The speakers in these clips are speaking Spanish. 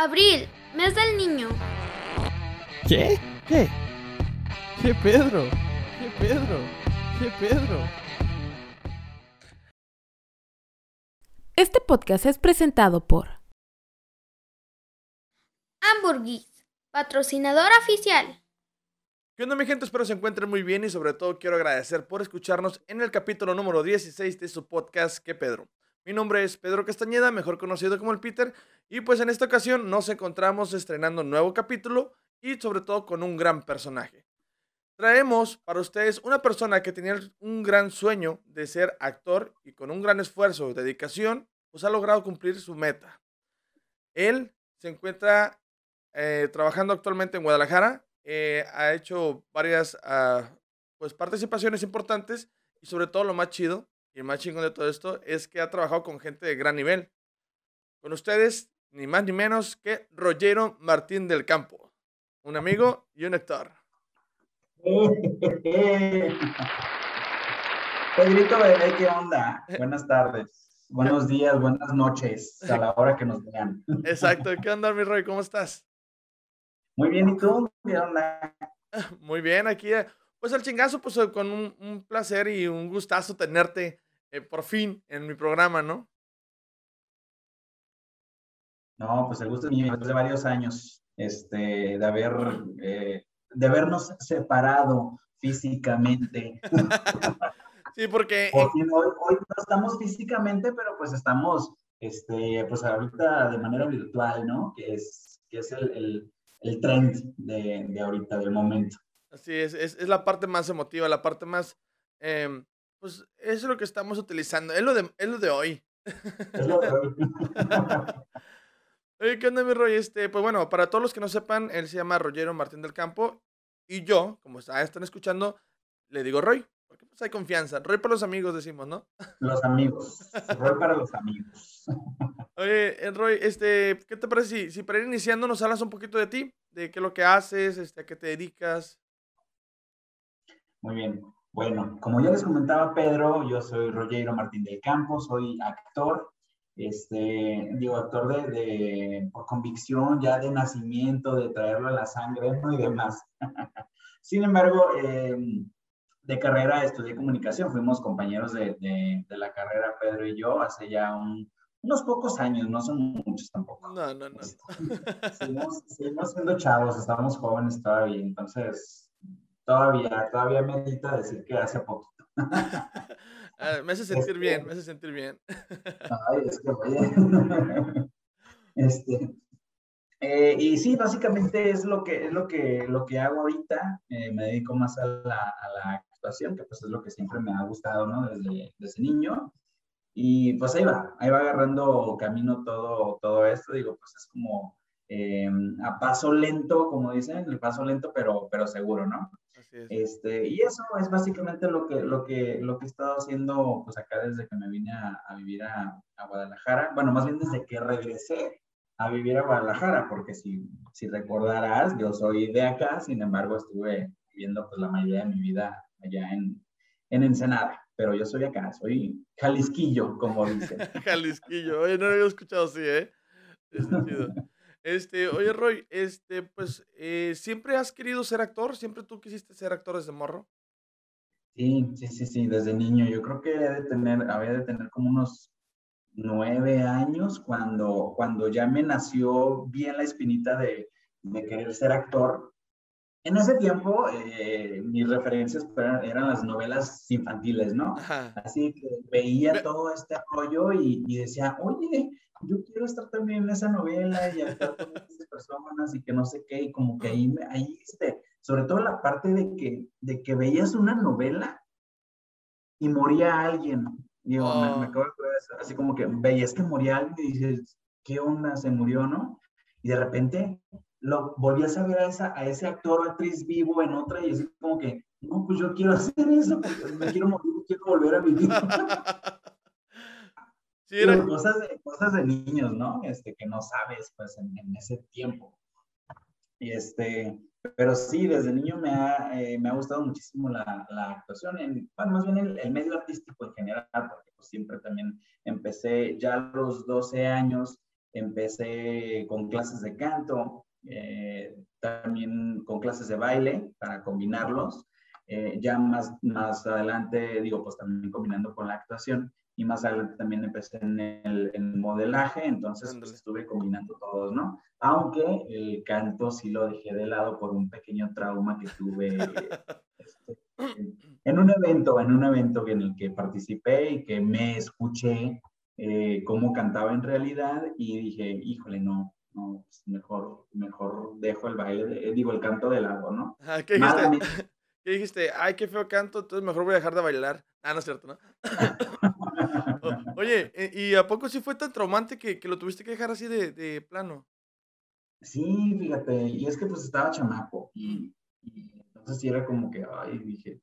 Abril, mes del niño. ¿Qué? ¿Qué? ¿Qué Pedro? ¿Qué Pedro? ¿Qué Pedro? Este podcast es presentado por Hamburgues, patrocinador oficial. ¿Qué onda mi gente? Espero se encuentren muy bien y sobre todo quiero agradecer por escucharnos en el capítulo número 16 de su podcast ¿Qué Pedro? Mi nombre es Pedro Castañeda, mejor conocido como el Peter, y pues en esta ocasión nos encontramos estrenando un nuevo capítulo y sobre todo con un gran personaje. Traemos para ustedes una persona que tenía un gran sueño de ser actor y con un gran esfuerzo y dedicación, pues ha logrado cumplir su meta. Él se encuentra eh, trabajando actualmente en Guadalajara, eh, ha hecho varias ah, pues participaciones importantes y sobre todo lo más chido y más chingón de todo esto es que ha trabajado con gente de gran nivel. Con ustedes, ni más ni menos que Rogero Martín del Campo, un amigo y un actor. Pedrito Bebé, ¿qué onda? Buenas tardes, buenos días, buenas noches, a la hora que nos vean. Exacto, ¿qué onda, mi Roy? ¿Cómo estás? Muy bien, ¿y tú? ¿Qué onda? Muy bien, aquí, eh, pues el chingazo, pues con un, un placer y un gustazo tenerte eh, por fin en mi programa, ¿no? No, pues el gusto es mío, después de varios años, este, de haber, eh, de habernos separado físicamente. sí, porque... hoy, hoy, no estamos físicamente, pero pues estamos, este, pues ahorita de manera virtual, ¿no? Que es, que es el, el, el trend de, de, ahorita, del momento. Así es, es, es, la parte más emotiva, la parte más, eh, pues eso es lo que estamos utilizando. Es lo de, es lo de hoy. Es lo de hoy. Oye, ¿qué onda, mi Roy? Este, pues bueno, para todos los que no sepan, él se llama Rogero Martín del Campo. Y yo, como están escuchando, le digo Roy. Porque pues hay confianza. Roy para los amigos, decimos, ¿no? Los amigos. Roy para los amigos. Oye, eh, Roy, este, ¿qué te parece si, si para ir iniciando nos hablas un poquito de ti? De qué es lo que haces, este, a qué te dedicas. Muy bien. Bueno, como ya les comentaba Pedro, yo soy Rogero Martín del Campo, soy actor, este, digo, actor de, de, por convicción, ya de nacimiento, de traerlo a la sangre ¿no? y demás. Sin embargo, eh, de carrera estudié comunicación, fuimos compañeros de, de, de, la carrera Pedro y yo hace ya un, unos pocos años, no son muchos tampoco. No, no, no. seguimos, seguimos siendo chavos, estamos jóvenes todavía, entonces todavía, todavía medita decir que hace poquito. Ah, me hace sentir este, bien, me hace sentir bien. Ay, es que oye. Este, eh, y sí, básicamente es lo que, es lo que, lo que hago ahorita. Eh, me dedico más a la, a la, actuación, que pues es lo que siempre me ha gustado, ¿no? Desde, desde niño. Y pues ahí va, ahí va agarrando camino todo, todo esto. Digo, pues es como eh, a paso lento, como dicen, el paso lento, pero, pero seguro, ¿no? Este, y eso es básicamente lo que, lo, que, lo que he estado haciendo pues acá desde que me vine a, a vivir a, a, Guadalajara. Bueno, más bien desde que regresé a vivir a Guadalajara, porque si, si recordarás, yo soy de acá, sin embargo estuve viviendo pues la mayoría de mi vida allá en, en Ensenada, pero yo soy acá, soy Jalisquillo, como dicen. Jalisquillo, oye, no lo había escuchado así, ¿eh? Este, oye, Roy, este, pues, eh, ¿siempre has querido ser actor? ¿Siempre tú quisiste ser actor desde morro? Sí, sí, sí, sí, desde niño. Yo creo que había de tener, de tener como unos nueve años cuando, cuando ya me nació bien la espinita de, de querer ser actor. En ese tiempo, eh, mis referencias eran, eran, las novelas infantiles, ¿no? Ajá. Así que veía todo este rollo y, y decía, oye, yo quiero estar también en esa novela y actuar con esas personas y que no sé qué, y como que ahí, ahí este, sobre todo la parte de que, de que veías una novela y moría alguien. Digo, oh. me, me, acabo de acordar eso, así como que veías que moría alguien y dices, ¿qué onda? Se murió, ¿no? Y de repente lo volvías a ver a, esa, a ese actor o actriz vivo en otra y así como que, no, pues yo quiero hacer eso, me quiero morir, quiero volver a vivir. Sí, era... cosas, de, cosas de niños, ¿no? Este, que no sabes, pues, en, en ese tiempo. Y este, pero sí, desde niño me ha, eh, me ha gustado muchísimo la, la actuación, en, bueno, más bien el, el, medio artístico en general, porque pues, siempre también empecé ya a los 12 años, empecé con clases de canto, eh, también con clases de baile para combinarlos. Eh, ya más, más adelante, digo, pues también combinando con la actuación y más adelante también empecé en el, modelaje, entonces pues, estuve combinando todos, ¿no? Aunque el canto sí lo dejé de lado por un pequeño trauma que tuve este, en un evento, en un evento en el que participé y que me escuché eh, cómo cantaba en realidad y dije, híjole, no, no, pues, mejor, mejor dejo el baile, digo, el canto de lado, ¿no? ¿Qué dijiste? ¿Qué dijiste? Ay, qué feo canto, entonces mejor voy a dejar de bailar. Ah, no es cierto, ¿no? oye, eh, ¿y a poco sí fue tan traumante que, que lo tuviste que dejar así de, de, plano? Sí, fíjate, y es que pues estaba chamaco y, entonces sí era como que, ay, dije,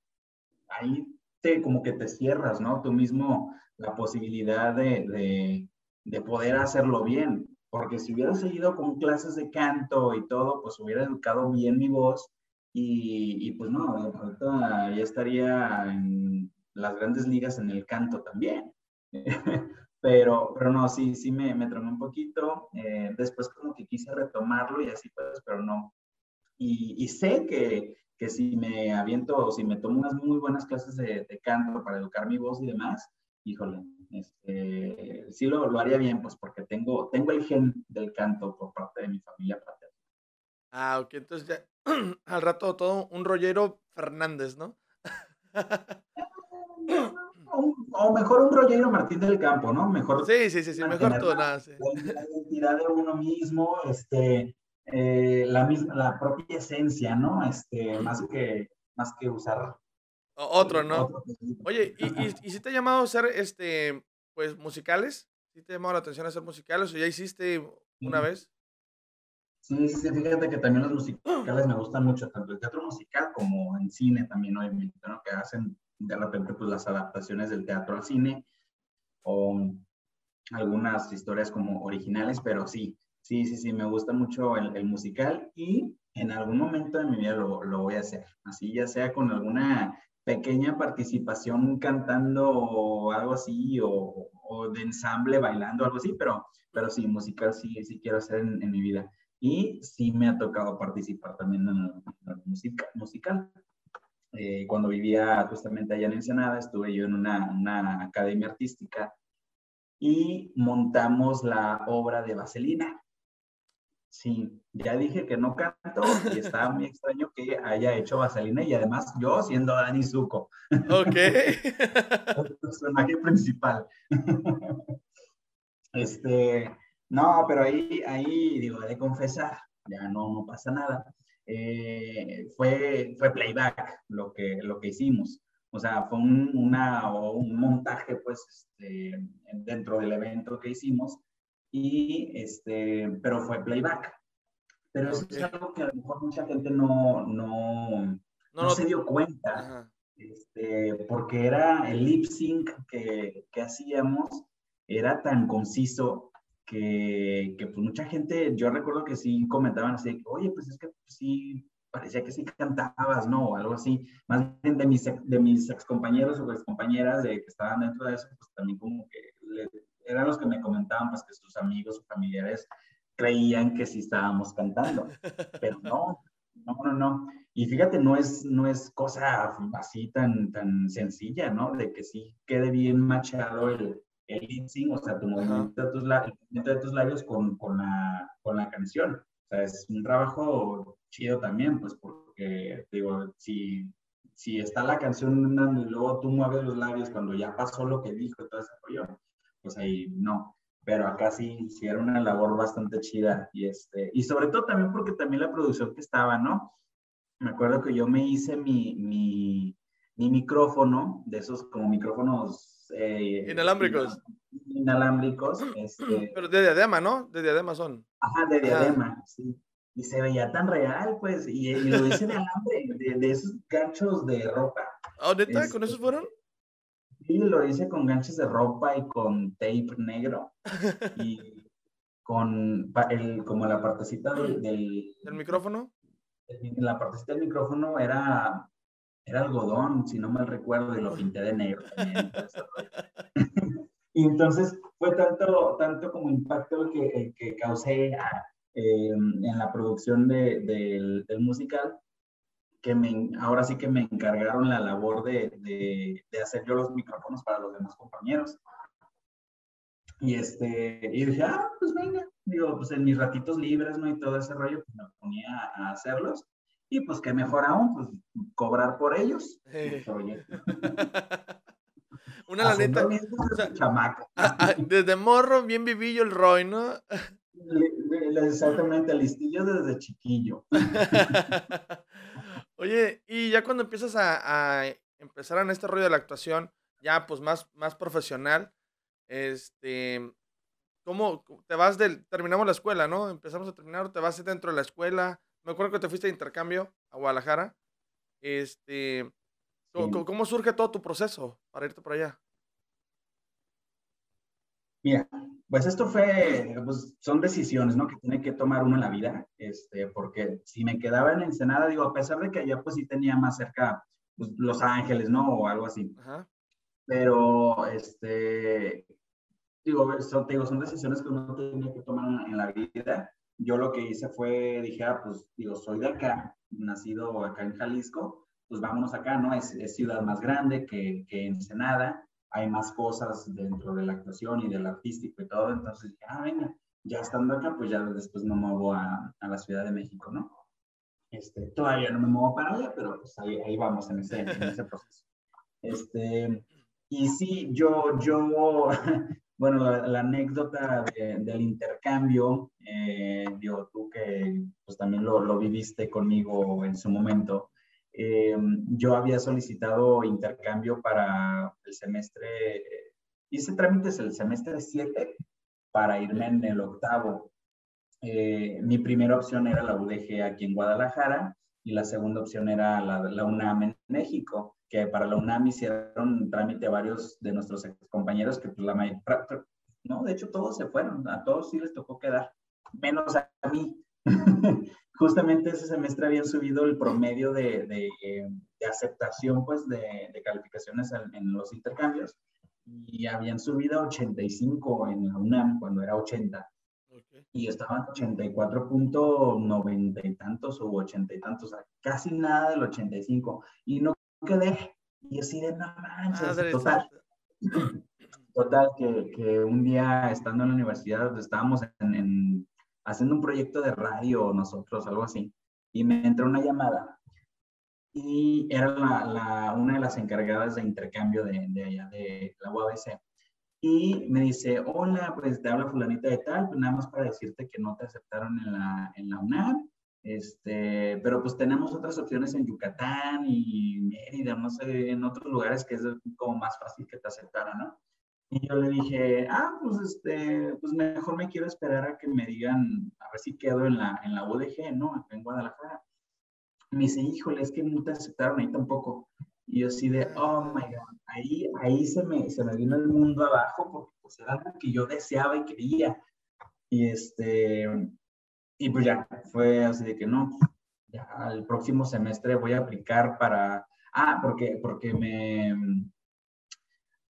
ahí te, como que te cierras, ¿no? Tú mismo la posibilidad de, de, de poder hacerlo bien, porque si hubiera seguido con clases de canto y todo, pues hubiera educado bien mi voz y, y pues no, ahorita ya estaría en las grandes ligas en el canto también. pero, pero no, sí, sí me, me un poquito. Eh, después como que quise retomarlo y así pues, pero no. Y, y, sé que, que si me aviento o si me tomo unas muy buenas clases de, de canto para educar mi voz y demás, híjole, este, sí lo, lo, haría bien, pues porque tengo, tengo el gen del canto por parte de mi familia paterna. Ah, ok, entonces ya al rato todo un rollero Fernández, ¿no? o, mejor un Rollero Martín del Campo, ¿no? Mejor. Sí, sí, sí, sí mejor todo nada. La, identidad de uno mismo, este, eh, la misma, la propia esencia, ¿no? Este, más que, más que usar. Otro, ¿no? Oye, ¿y, y, y si te ha llamado a hacer, este, pues, musicales? ¿Sí te ha llamado la atención hacer musicales o ya hiciste una vez? Sí, sí, fíjate que también los musicales me gustan mucho, tanto el teatro musical como en cine también, obviamente, ¿no? Que hacen de repente pues las adaptaciones del teatro al cine o algunas historias como originales, pero sí, sí, sí, sí, me gusta mucho el, musical y en algún momento de mi vida lo, lo, voy a hacer, así ya sea con alguna pequeña participación cantando o algo así, o, o, de ensamble bailando, algo así, pero, pero sí, musical sí, sí quiero hacer en, mi vida. Y sí me ha tocado participar también en el, musical. Eh, cuando vivía justamente allá en Ensenada, estuve yo en una, una, academia artística y montamos la obra de Vaselina. Sí, ya dije que no canto y estaba muy extraño que haya hecho Vaselina y además yo siendo Dani Zuko. Ok. El personaje principal. este, no, pero ahí, ahí digo, de confesar, ya no, no pasa nada eh, fue, fue playback lo que, lo que hicimos. O sea, fue un, una, un montaje, pues, este, dentro del evento que hicimos, y, este, pero fue playback. Pero eso es algo que a lo mejor mucha gente no, no, no, se dio cuenta, este, porque era el lip sync que, que hacíamos, era tan conciso que, que, pues mucha gente, yo recuerdo que sí comentaban así, oye, pues es que sí, parecía que sí cantabas, ¿no? O algo así. Más bien de mis, de mis excompañeros o excompañeras de que estaban dentro de eso, pues también como que eran los que me comentaban, pues que sus amigos o familiares creían que sí estábamos cantando, pero no, no, no, no. Y fíjate, no es, no es cosa así tan, tan sencilla, ¿no? De que sí quede bien machado el, el lip o sea, tu movimiento de tus, movimiento de tus labios con, con, la, con la canción. O sea, es un trabajo chido también, pues porque, digo, si, si está la canción y luego tú mueves los labios cuando ya pasó lo que dijo y todo ese rollo, pues ahí no. Pero acá sí, sí era una labor bastante chida. Y, este, y sobre todo también porque también la producción que estaba, ¿no? Me acuerdo que yo me hice mi, mi, mi micrófono, de esos como micrófonos eh, inalámbricos. Inalámbricos. Este, Pero de diadema, ¿no? De diadema son. Ajá, de diadema, sí. Y se veía tan real, pues, y, lo hice de alambre, de, esos ganchos de ropa. ¿Ah, neta? ¿Con esos este, fueron? Sí, lo hice con ganchos de ropa y con tape negro. y con el, como la partecita del, del, ¿El micrófono. La partecita del micrófono era era algodón, si no mal recuerdo, y lo pinté de negro también. Y entonces fue tanto, tanto como impacto que, que causé ah, em, en la producción de, del, del musical, que me, ahora sí que me encargaron la labor de, de, de, hacer yo los micrófonos para los demás compañeros. Y, este, y dije, ah, pues venga, digo, pues en mis ratitos libres, ¿no? Y todo ese rollo, pues me ponía a hacerlos. Y pues qué mejor aún, pues cobrar por ellos. Pues, oye. Una la neta. O sea, chamaco. desde morro, bien vivillo el Roy, ¿no? Exactamente, listillo desde chiquillo. Oye, y ya cuando empiezas a, a, empezar en este rollo de la actuación, ya pues más, más profesional, este, ¿cómo te vas del, terminamos la escuela, ¿no? Empezamos a terminar, te vas dentro de la escuela. Me acuerdo que te fuiste de intercambio a Guadalajara. Este, ¿cómo, cómo surge todo tu proceso para irte por allá? Mira, pues esto fue, pues son decisiones, ¿no? Que tiene que tomar uno en la vida, este, porque si me quedaba en Ensenada, digo, a pesar de que allá pues sí tenía más cerca pues, Los Ángeles, ¿no? O algo así. Ajá. Pero, este, digo, son, digo, son decisiones que uno tiene que tomar en la vida. Yo lo que hice fue, dije, ah, pues, digo, soy de acá, nacido acá en Jalisco, pues vámonos acá, ¿no? Es, es ciudad más grande que, que Ensenada hay más cosas dentro de la actuación y del artístico y todo, entonces dije, ah, venga, ya estando acá, pues ya después me muevo a, a la Ciudad de México, ¿no? Este, todavía no me muevo para allá, pero pues ahí, ahí vamos en ese, en ese proceso. Este, y sí, yo, yo, bueno, la, la anécdota de, del intercambio, eh, digo, tú que pues también lo, lo viviste conmigo en su momento, eh, yo había solicitado intercambio para el semestre, hice trámites el semestre 7 para irme en el octavo. Eh, mi primera opción era la UDG aquí en Guadalajara y la segunda opción era la, la UNAM en México, que para la UNAM hicieron trámite varios de nuestros compañeros que pues la mayoría, no, de hecho todos se fueron, a todos sí les tocó quedar, menos a mí. justamente ese semestre habían subido el promedio de, de, de aceptación pues, de, de calificaciones en, los intercambios y habían subido a 85 en la UNAM cuando era 80. Okay. Y estaban 84.90 y tantos o 80 y tantos, o sea, casi nada del 85. Y no quedé. Y así de no manches, total. Total, que, que, un día estando en la universidad, estábamos en, en haciendo un proyecto de radio nosotros, algo así, y me entró una llamada y era una de las encargadas de intercambio de, de allá de la UABC. Y me dice, hola, pues te habla fulanita de tal, pues nada más para decirte que no te aceptaron en la, en la UNAM, este, pero pues tenemos otras opciones en Yucatán y Mérida, no sé, en otros lugares que es como más fácil que te aceptaran, ¿no? Y yo le dije, ah, pues, este, pues mejor me quiero esperar a que me digan, a ver si quedo en la, en la UDG, ¿no? En Guadalajara. Me dice, híjole, es que no te aceptaron ahí tampoco. Y yo así de, oh my God, ahí, ahí se, me, se me vino el mundo abajo porque pues era algo que yo deseaba y quería. Y este, y pues ya, fue así de que no, ya el próximo semestre voy a aplicar para, ah, porque, porque me,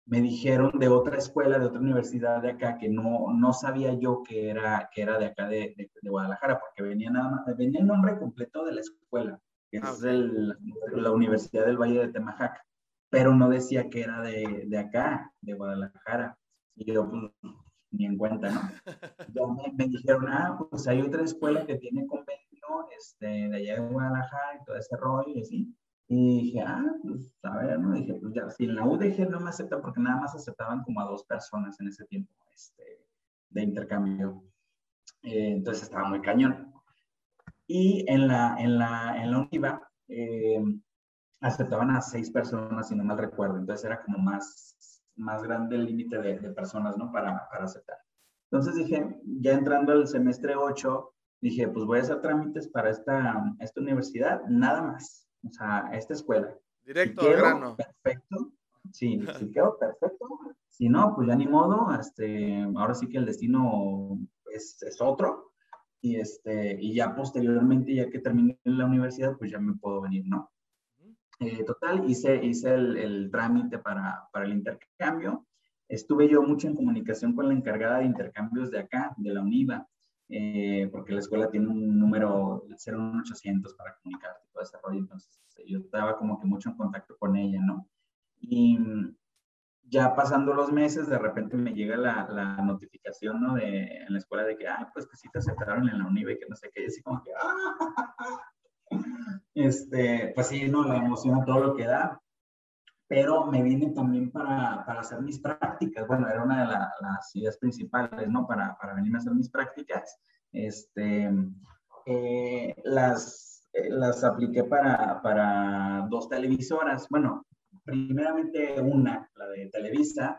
me dijeron de otra escuela, de otra universidad de acá, que no, no sabía yo que era, que era de acá de, de, de Guadalajara, porque venía nada más, venía el nombre completo de la escuela, que ah, es el, la Universidad del Valle de Temajac, pero no decía que era de, de acá, de Guadalajara. Y yo, pues, ni en cuenta, ¿no? Me, me, dijeron, ah, pues hay otra escuela que tiene convenio este, de allá de Guadalajara y todo ese rollo y así. Y dije, ah, pues a ver, ¿no? Dije, pues ya, si en la UDG no me aceptan, porque nada más aceptaban como a dos personas en ese tiempo este, de intercambio. Eh, entonces estaba muy cañón. Y en la, en la, en la UNIVA eh, aceptaban a seis personas, si no mal recuerdo. Entonces era como más, más grande el límite de, personas, ¿no? Para, para aceptar. Entonces dije, ya entrando al semestre 8, dije, pues voy a hacer trámites para esta, esta universidad, nada más o sea, esta escuela. Directo si al grano. Perfecto. Sí, si quedo perfecto. Si no, pues ya ni modo. Este, ahora sí que el destino es, es otro. Y, este, y ya posteriormente, ya que termine la universidad, pues ya me puedo venir, ¿no? Eh, total, hice, hice el, el trámite para, para, el intercambio. estuve yo mucho en comunicación con la encargada de intercambios de acá, de la UNIVA, eh, porque la escuela tiene un número 01800 para comunicar todo ese rollo, entonces yo estaba como que mucho en contacto con ella, ¿no? Y ya pasando los meses, de repente me llega la, la notificación, ¿no? De, en la escuela de que, ay, pues que sí te aceptaron en la UNIVA y que no sé qué, y así como que, ¡ah! Este, pues sí, no, la emoción todo lo que da, pero me vine también para, para hacer mis prácticas. Bueno, era una de las ideas principales, ¿no? Para, para venirme a hacer mis prácticas. Este, eh, las, eh, las apliqué para, para dos televisoras. Bueno, primeramente una, la de Televisa,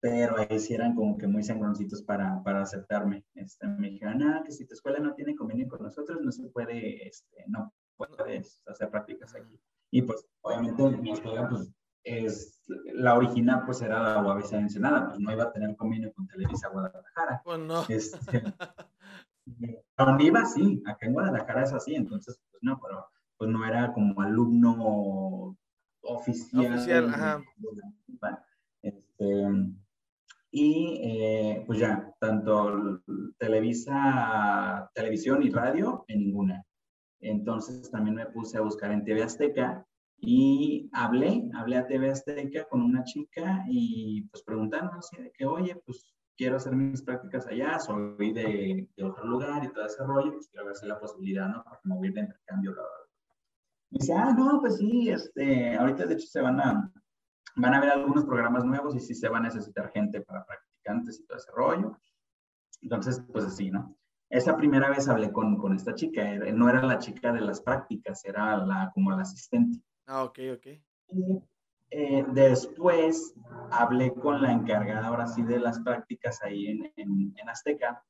pero ahí sí eran como que muy sangroncitos para, para aceptarme. Este, me dijeron, ah, que si tu escuela no tiene convenio con nosotros, no se puede, este, no puedes hacer prácticas aquí. Y pues, obviamente, mi escuela, pues, es, la original pues era la UABC Ensenada, pues no iba a tener convenio con Televisa Guadalajara. Pues no. Este, donde iba, sí, acá en Guadalajara es así, entonces pues no, pero pues no era como alumno oficial. Oficial, ajá. Este, y eh, pues ya, tanto Televisa, televisión y radio, en ninguna. Entonces también me puse a buscar en TV Azteca y hablé, hablé a TV Azteca con una chica y pues preguntando así de que, oye, pues quiero hacer mis prácticas allá, soy de, de otro lugar y todo ese rollo, pues quiero ver si la posibilidad, ¿no? Para mover de intercambio. Bla, Y dice, ah, no, pues sí, este, ahorita de hecho se van a, van a ver algunos programas nuevos y sí se va a necesitar gente para practicantes y todo ese rollo. Entonces, pues así, ¿no? Esa primera vez hablé con, con esta chica, no era la chica de las prácticas, era la, como la asistente. Ah, ok, ok. Y eh, después hablé con la encargada ahora sí de las prácticas ahí en, en, en, Azteca.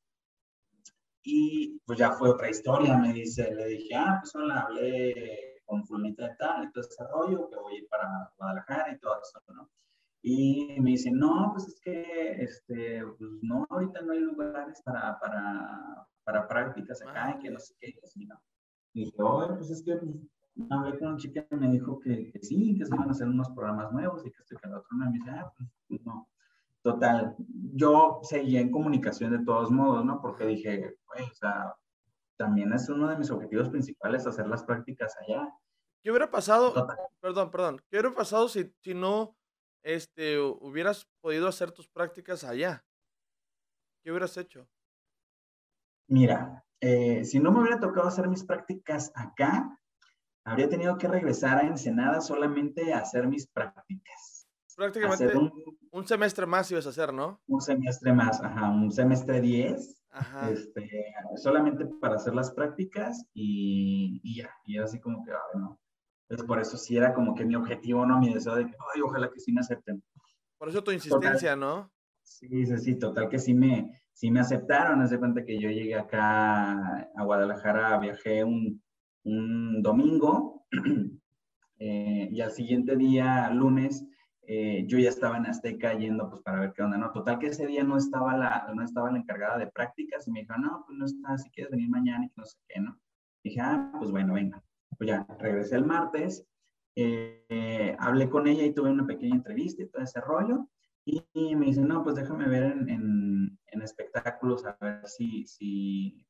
Y pues ya fue otra historia, me dice, le dije, ah, pues hola, hablé con fulanita de tal y todo ese rollo, que voy a ir para Guadalajara y todo eso, ¿no? Y me dice, no, pues es que, este, pues no, ahorita no hay lugares para, para, para prácticas acá y que no sé qué, y así, ¿no? Y dije, oye, pues es que pues, hablé con una chica y me dijo que, que, sí, que se iban a hacer unos programas nuevos y que estoy con la otra. me dice, ah, pues, pues, no. Total, yo seguía en comunicación de todos modos, ¿no? Porque dije, o sea, también es uno de mis objetivos principales hacer las prácticas allá. ¿Qué hubiera pasado? Total. Perdón, perdón. ¿Qué hubiera pasado si, si no este, hubieras podido hacer tus prácticas allá? ¿Qué hubieras hecho? Mira, eh, si no me hubiera tocado hacer mis prácticas acá, habría tenido que regresar a Ensenada solamente a hacer mis prácticas. Prácticamente un, un, semestre más ibas a hacer, ¿no? Un semestre más, ajá, un semestre 10. Ajá. Este, solamente para hacer las prácticas y, y ya, y era así como que, ay, no. Entonces, por eso sí era como que mi objetivo, ¿no? Mi deseo de que, ay, ojalá que sí me acepten. Por eso tu insistencia, total, ¿no? Sí, sí, sí, total que sí me, sí me aceptaron. Haz de cuenta que yo llegué acá a Guadalajara, viajé un, un domingo eh, y al siguiente día, lunes, eh, yo ya estaba en Azteca yendo pues para ver qué onda, ¿no? Total que ese día no estaba la, no estaba la encargada de prácticas y me dijo, no, pues no está, si quieres venir mañana y no sé qué, ¿no? dije, ah, pues bueno, venga. Pues ya, regresé el martes, eh, hablé con ella y tuve una pequeña entrevista y todo ese rollo. Y, me dice, no, pues déjame ver en, en, en espectáculos a ver si, si,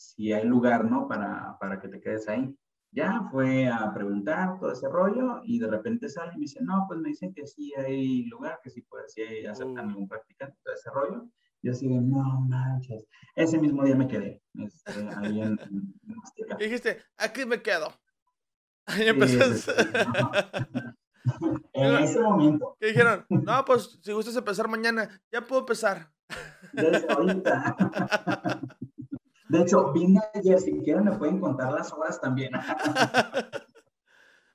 si hay lugar, ¿no? Para, para que te quedes ahí. Ya fue a preguntar todo ese rollo y de repente sale y me dice, no, pues me dicen que sí hay lugar, que sí puede, sí aceptan uh. algún practicante, todo ese rollo. Y así de, no manches. Ese mismo día me quedé, este, ahí en, en, dijiste, aquí me quedo. Ahí empezó. No. en ese momento. ¿Qué dijeron? No, pues si gustas empezar mañana, ya puedo empezar. Desde ahorita. De hecho, vine ayer, si quieren me pueden contar las horas también.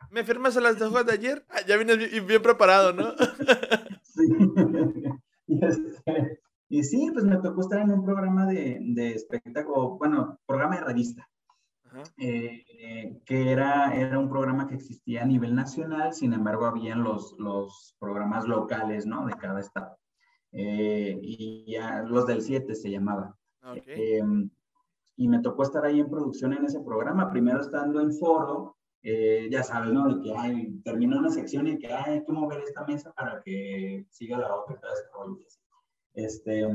¿Me firmas a las hojas de ayer? Ah, ya vienes bien, bien, preparado, ¿no? sí. Y, este, y, sí, pues me tocó estar en un programa de, de espectáculo, bueno, programa de revista. Eh, que era, era un programa que existía a nivel nacional, sin embargo, habían los, los programas locales, ¿no? De cada estado. Eh, y ya los del 7 se llamaba. Okay. Y me tocó estar ahí en producción en ese programa, primero estando en foro, eh, ya sabes, ¿no? De que hay, terminó una sección y que hay que mover esta mesa para que siga la otra, Este,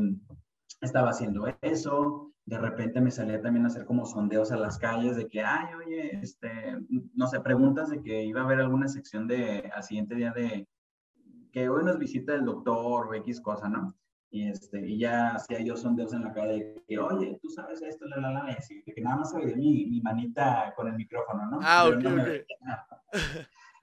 estaba haciendo eso, de repente me salía también a hacer como sondeos a las calles de que, ay, oye, este, no sé, preguntas de que iba a haber alguna sección de, al siguiente día de, que hoy nos visita el doctor o X cosa, ¿no? Y, este, y ya hacía yo sondeos en la calle que, oye, tú sabes esto, la, la, la, y así, que nada más se veía mi, mi manita con el micrófono, ¿no? Ah, ok, ok.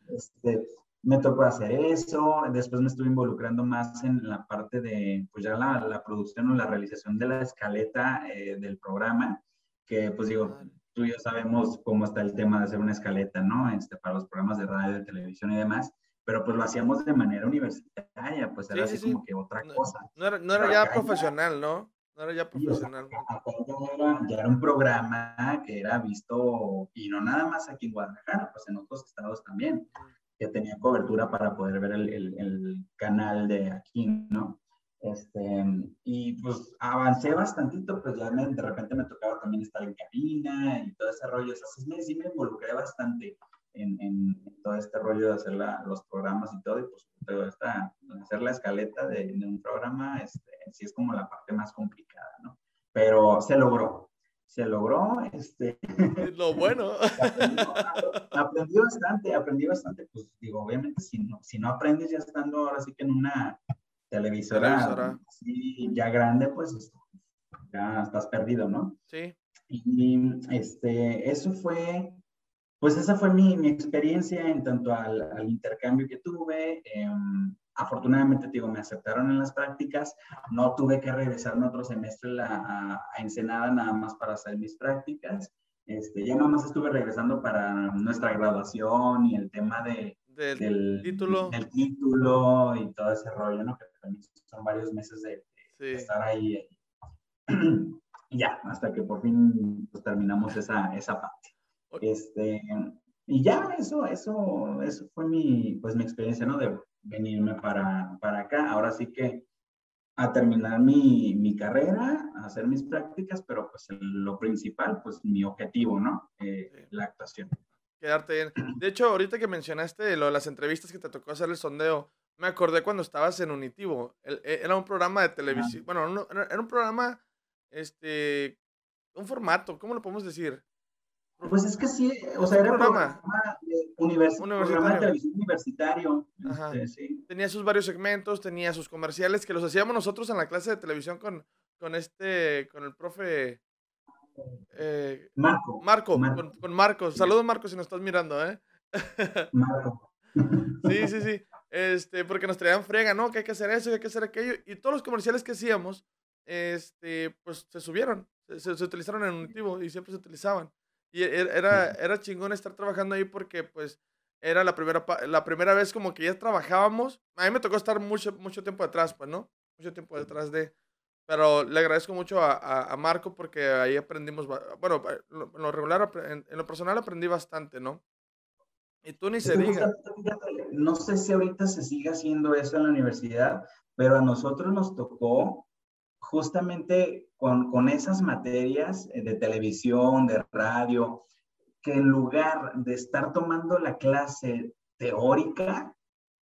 Este, me tocó hacer eso, después me estuve involucrando más en la parte de, pues ya la, la producción o la realización de la escaleta eh, del programa, que pues digo, tú y yo sabemos cómo está el tema de hacer una escaleta, ¿no? Este, para los programas de radio, de televisión y demás pero pues lo hacíamos de manera universitaria, pues era así como que otra cosa. No era, no era ya profesional, ¿no? No era ya profesional. ya, era, un programa que era visto, y no nada más aquí en Guadalajara, pues en otros estados también, que tenía cobertura para poder ver el, el, el canal de aquí, ¿no? Este, y pues avancé bastantito, pues ya de repente me tocaba también estar en cabina y todo ese rollo, o sea, sí me, sí me involucré bastante en, todo este rollo de hacer los programas y todo, y pues esta, hacer la escaleta de, un programa, este, sí es como la parte más complicada, ¿no? Pero se logró, se logró, este... Lo bueno. aprendí, bastante, aprendí bastante, pues digo, obviamente si no, si no aprendes ya estando ahora sí que en una televisora, Así, ya grande, pues ya estás perdido, ¿no? Sí. Y este, eso fue pues esa fue mi, mi experiencia en tanto al, al intercambio que tuve. Em, afortunadamente, digo, me aceptaron en las prácticas. No tuve que regresarme otro semestre a, a, Ensenada nada más para hacer mis prácticas. Este, ya nada más estuve regresando para nuestra graduación y el tema de, del, título. Del título y todo ese rollo, ¿no? Que también son varios meses de, estar ahí. y ya, hasta que por fin pues, terminamos esa, esa parte. Este, y ya, eso, eso, eso fue mi, pues, mi experiencia, ¿no? De venirme para, para acá. Ahora sí que a terminar mi, mi, carrera, a hacer mis prácticas, pero pues lo principal, pues mi objetivo, ¿no? Eh, la actuación. Quedarte bien. De hecho, ahorita que mencionaste lo de las entrevistas que te tocó hacer el sondeo, me acordé cuando estabas en Unitivo. E, era un programa de televisión, bueno, era un programa, este, un formato, ¿cómo lo podemos decir? Pues es que sí, o sea, era un programa, programa de televisión universitario. Este, tenía sus varios segmentos, tenía sus comerciales que los hacíamos nosotros en la clase de televisión con, con este, con el profe eh, Marco. Marco, Con, Marco. Saludos Marco si nos estás mirando, ¿eh? Marco. sí, sí, sí. Este, porque nos traían frega, ¿no? Que hay que hacer eso, que hay que hacer aquello. Y todos los comerciales que hacíamos, este, pues se subieron, se, se utilizaron en Unitivo y siempre se utilizaban. Y e, era, era chingón estar trabajando ahí porque, pues, era la primera, la primera vez como que ya trabajábamos. A mí me tocó estar mucho, mucho tiempo detrás, pues, ¿no? Mucho tiempo detrás de... Pero le agradezco mucho a, a, Marco porque ahí aprendimos, bueno, en lo regular, en, lo personal aprendí bastante, ¿no? Y tú ni se diga. No sé si ahorita se sigue haciendo eso en la universidad, pero a nosotros nos tocó justamente con, con esas materias de televisión, de radio, que en lugar de estar tomando la clase teórica,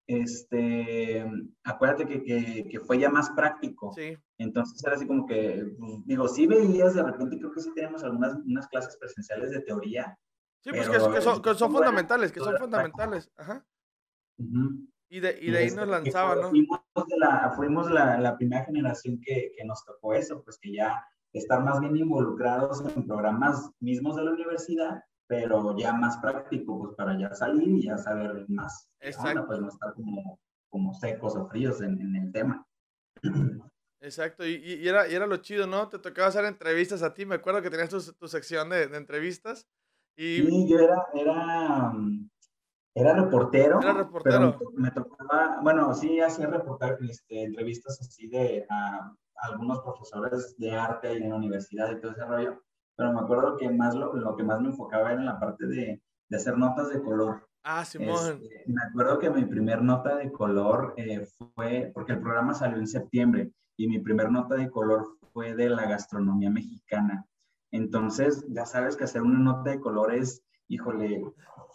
este, acuérdate que, que, que, fue ya más práctico. Sí. Entonces era así como que, pues, digo, sí veías, de repente creo que sí tenemos algunas unas clases presenciales de teoría. Sí, pues que, que, son, que son fundamentales, que son fundamentales. Ajá. Y de, y de ahí nos lanzaban, ¿no? Fuimos, la, fuimos la, la, primera generación que, que, nos tocó eso, pues que ya estar más bien involucrados en programas mismos de la universidad, pero ya más práctico, pues para ya salir y ya saber más. Exacto. pues no estar como, como secos o fríos en, en el tema. Exacto, y, y, era, y era lo chido, ¿no? Te tocaba hacer entrevistas a ti, me acuerdo que tenías tu, tu sección de, de, entrevistas. Y... Sí, yo era, era mm, era reportero. Era reportero. Pero me, tocaba, bueno, sí hacía reportar este, entrevistas así de a, algunos profesores de arte y en la universidad y todo ese rollo. Pero me acuerdo que más lo, lo que más me enfocaba era en la parte de, de hacer notas de color. Ah, Simón. Este, me acuerdo que mi primer nota de color eh, fue, porque el programa salió en septiembre, y mi primer nota de color fue de la gastronomía mexicana. Entonces, ya sabes que hacer una nota de color es, híjole,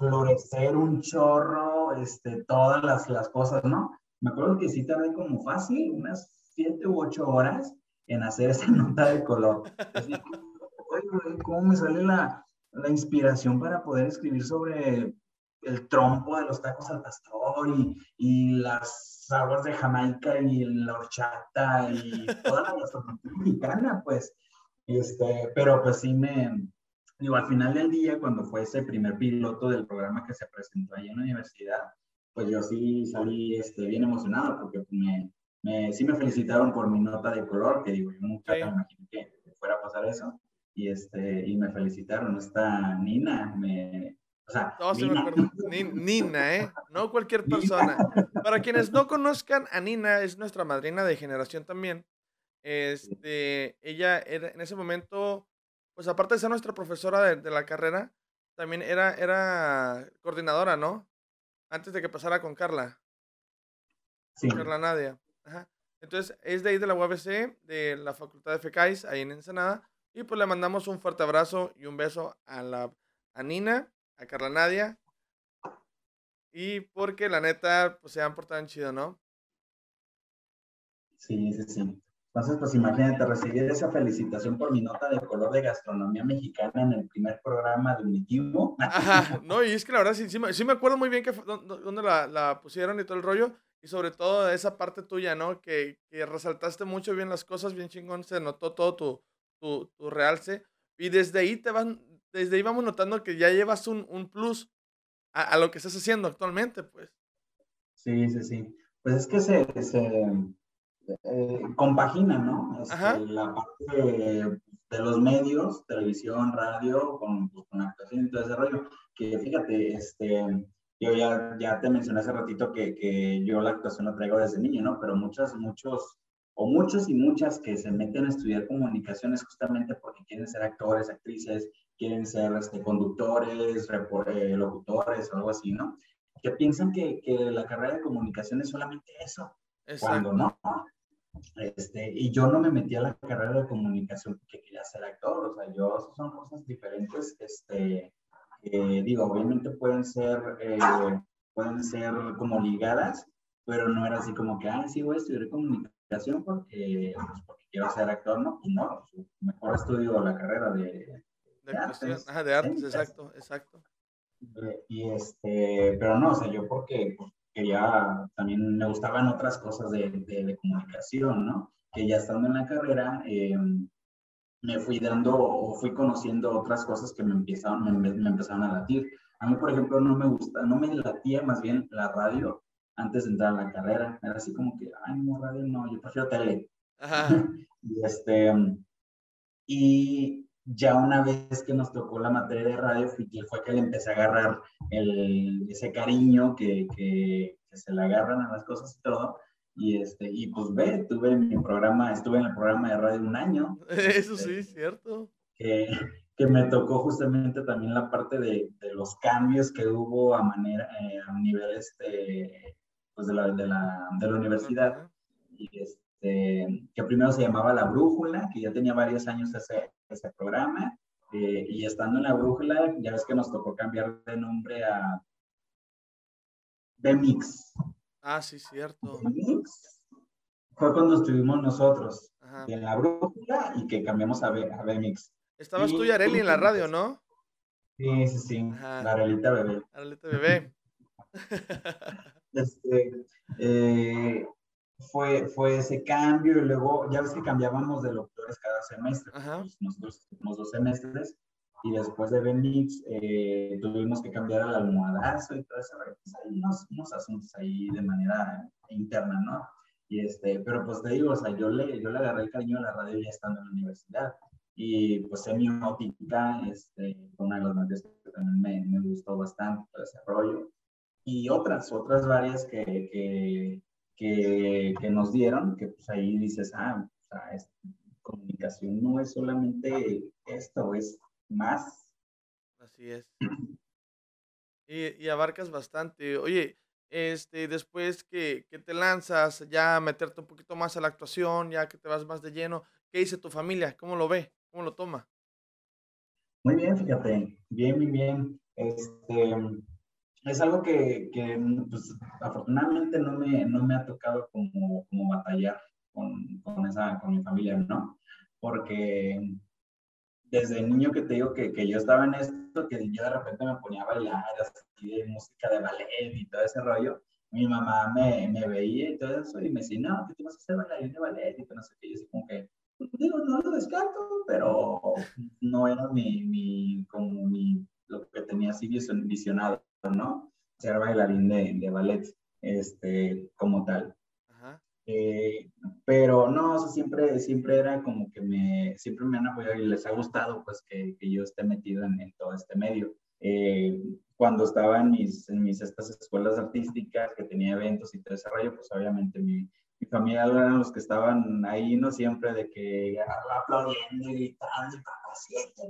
florecer un chorro, este, todas las, las cosas, ¿no? Me acuerdo que sí tardé como fácil, unas siete u ocho horas en hacer esa nota de color. Así, ¿cómo me sale la, la inspiración para poder escribir sobre el trompo de los tacos al pastor y, y las aguas de Jamaica y la horchata y toda la gastronomía mexicana, pues. Este, pero pues sí me, digo, al final del día, cuando fue ese primer piloto del programa que se presentó ahí en la universidad, pues yo sí salí este, bien emocionado porque me, me, sí me felicitaron por mi nota de color, que digo, yo nunca me imaginé que fuera a pasar eso. Y, este, y me felicitaron, esta Nina, me, o sea, Nina. Nina, ¿eh? No cualquier persona. Para quienes no conozcan a Nina, es nuestra madrina de generación también. Este, ella era, en ese momento, pues aparte de ser nuestra profesora de, la carrera, también era, era coordinadora, ¿no? Antes de que pasara con Carla. Sí. Carla Nadia. Ajá. Entonces, es de ahí de la UABC, de la Facultad de FECAIS, ahí en Ensenada. Y pues le mandamos un fuerte abrazo y un beso a la a Nina, a Carla Nadia. Y porque la neta, pues se han portado en chido, ¿no? Sí, sí, sí. Entonces, pues imagínate recibir esa felicitación por mi nota de color de gastronomía mexicana en el primer programa de Unitivo. Ajá, no, y es que la verdad sí, sí, me, sí me acuerdo muy bien que dónde la, la, pusieron y todo el rollo. Y sobre todo esa parte tuya, ¿no? Que, que, resaltaste mucho bien las cosas, bien chingón, se notó todo tu, tu, tu realce. Y desde ahí te van, desde ahí vamos notando que ya llevas un, un plus a, a, lo que estás haciendo actualmente, pues. Sí, sí, sí. Pues es que se, se eh, compagina, ¿no? Este, la parte de, de, los medios, televisión, radio, con, pues, con actuación y todo ese rollo. Que fíjate, este, yo ya, ya te mencioné hace ratito que, que yo la actuación la traigo desde niño, ¿no? Pero muchos, muchos, o muchos y muchas que se meten a estudiar comunicaciones justamente porque quieren ser actores, actrices, quieren ser este, conductores, eh, locutores o algo así, ¿no? Que piensan que, que la carrera de comunicación es solamente eso. Exacto. Cuando no, este, y yo no me metí a la carrera de comunicación porque quería ser actor, o sea, yo, son cosas diferentes, este, eh, digo, obviamente pueden ser, eh, pueden ser como ligadas, pero no era así como que, ah, sí, voy a estudiar comunicación porque, pues, porque quiero ser actor, no, y no, mejor estudio la carrera de, de, artes. Ajá, de artes, exacto, exacto. Y este, pero no, o sea, yo porque, pues, quería, también me gustaban otras cosas de, de, comunicación, ¿no? Que ya estando en la carrera, eh, me fui dando o fui conociendo otras cosas que me empezaron, me, me, empezaron a latir. A mí, por ejemplo, no me gusta, no me latía más bien la radio antes de entrar a la carrera. Era así como que, ay, no, radio no, yo prefiero tele. Ajá. y este, y ya una vez que nos tocó la materia de radio, fue que le empecé a agarrar el, ese cariño que, que, se le agarran a las cosas y todo. Y, este, y pues ve, tuve mi programa, estuve en el programa de radio un año. Eso sí, este, cierto. Que, que, me tocó justamente también la parte de, de los cambios que hubo a manera, eh, a nivel este, pues de, la, de, la, de la universidad. Y este, que primero se llamaba La Brújula, que ya tenía varios años ese, ese programa. Eh, y estando en la brújula, ya ves que nos tocó cambiar de nombre a B-Mix. Ah, sí, cierto. B-Mix fue cuando estuvimos nosotros en la brújula y que cambiamos a B-Mix. Estabas tú y Areli en la radio, ¿no? Sí, sí, sí. La Arelita Bebé. Arelita Bebé. este, eh, fue, fue ese cambio y luego ya ves que cambiábamos de locutores cada semestre. Pues nosotros tuvimos dos semestres y después de Benix eh, tuvimos que cambiar al almohadazo y todo eso. Pues hay unos, unos, asuntos ahí de manera interna, ¿no? Y este, pero pues te digo, o sea, yo le, yo le agarré el cariño a la radio ya estando en la universidad. Y pues semiótica, este, fue una de las materias que también me, me gustó bastante, el desarrollo. Y otras, otras varias que, que que, que, nos dieron, que pues ahí dices, ah, o sea, es, comunicación no es solamente esto, es más. Así es. Y, y abarcas bastante. Oye, este, después que, que, te lanzas ya a meterte un poquito más a la actuación, ya que te vas más de lleno, ¿qué dice tu familia? ¿Cómo lo ve? ¿Cómo lo toma? Muy bien, fíjate, bien, muy bien. Este, es algo que, que pues, afortunadamente no me, no me ha tocado como, como batallar con, con, esa, con mi familia, ¿no? Porque desde niño que te digo que, que, yo estaba en esto, que yo de repente me ponía a bailar así de música de ballet y todo ese rollo, mi mamá me, me veía y todo eso y me decía, no, que tú vas a hacer bailarín de ballet y que no sé qué, yo así como que, digo, no lo descarto, pero no era mi, mi como mi, lo que tenía así visionado, ¿no? Ser bailarín de, de ballet, este, como tal. Eh, pero no, siempre, siempre era como que me, siempre me han apoyado y les ha gustado pues que, que yo esté metido en, en todo este medio. Eh, cuando estaba en mis, en mis estas escuelas artísticas, que tenía eventos y todo ese rollo, pues obviamente mi, mi familia eran los que estaban ahí, no siempre de que aplaudiendo y gritando, y papá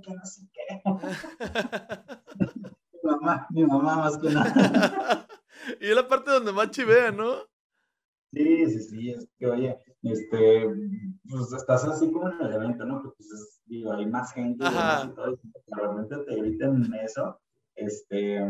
que no sé qué. mi mamá, mi mamá más que nada. y es la parte donde más chivea, ¿no? Sí, sí, sí, es que oye, este, pues estás así como en el evento, ¿no? Porque pues, digo, hay más gente y todo, y realmente te griten eso, este,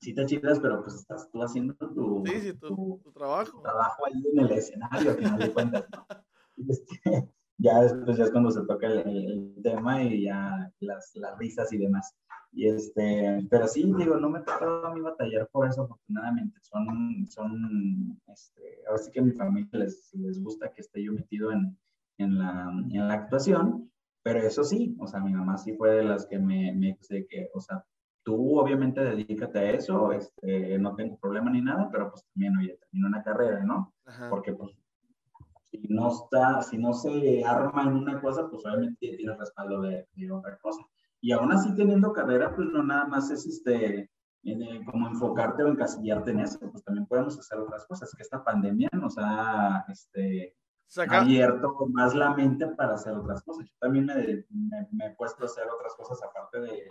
sí te chidas, pero pues estás tú haciendo tu, sí, sí, tu, tu, trabajo. trabajo ahí en el escenario, al final de cuentas, ¿no? Este, ya después ya es cuando se toca el, el, tema y ya las, las risas y demás. Y este, pero sí, digo, no me tocado a mí batallar por eso, afortunadamente. Son, son, este, ahora sí que a mi familia les, les gusta que esté yo metido en, en, la, en la actuación, pero eso sí, o sea, mi mamá sí fue de las que me, me dice que, o sea, tú obviamente dedícate a eso, este, no tengo problema ni nada, pero pues también, oye, termino una carrera, ¿no? Ajá. Porque pues si no está, si no se arma en una cosa, pues obviamente tiene respaldo de, de otra cosa. Y aún así teniendo carrera, pues no nada más es este, eh, como enfocarte o encasillarte en eso, pues también podemos hacer otras cosas, que esta pandemia nos ha este, Saca. abierto más la mente para hacer otras cosas. Yo también me, me, me he puesto a hacer otras cosas aparte de,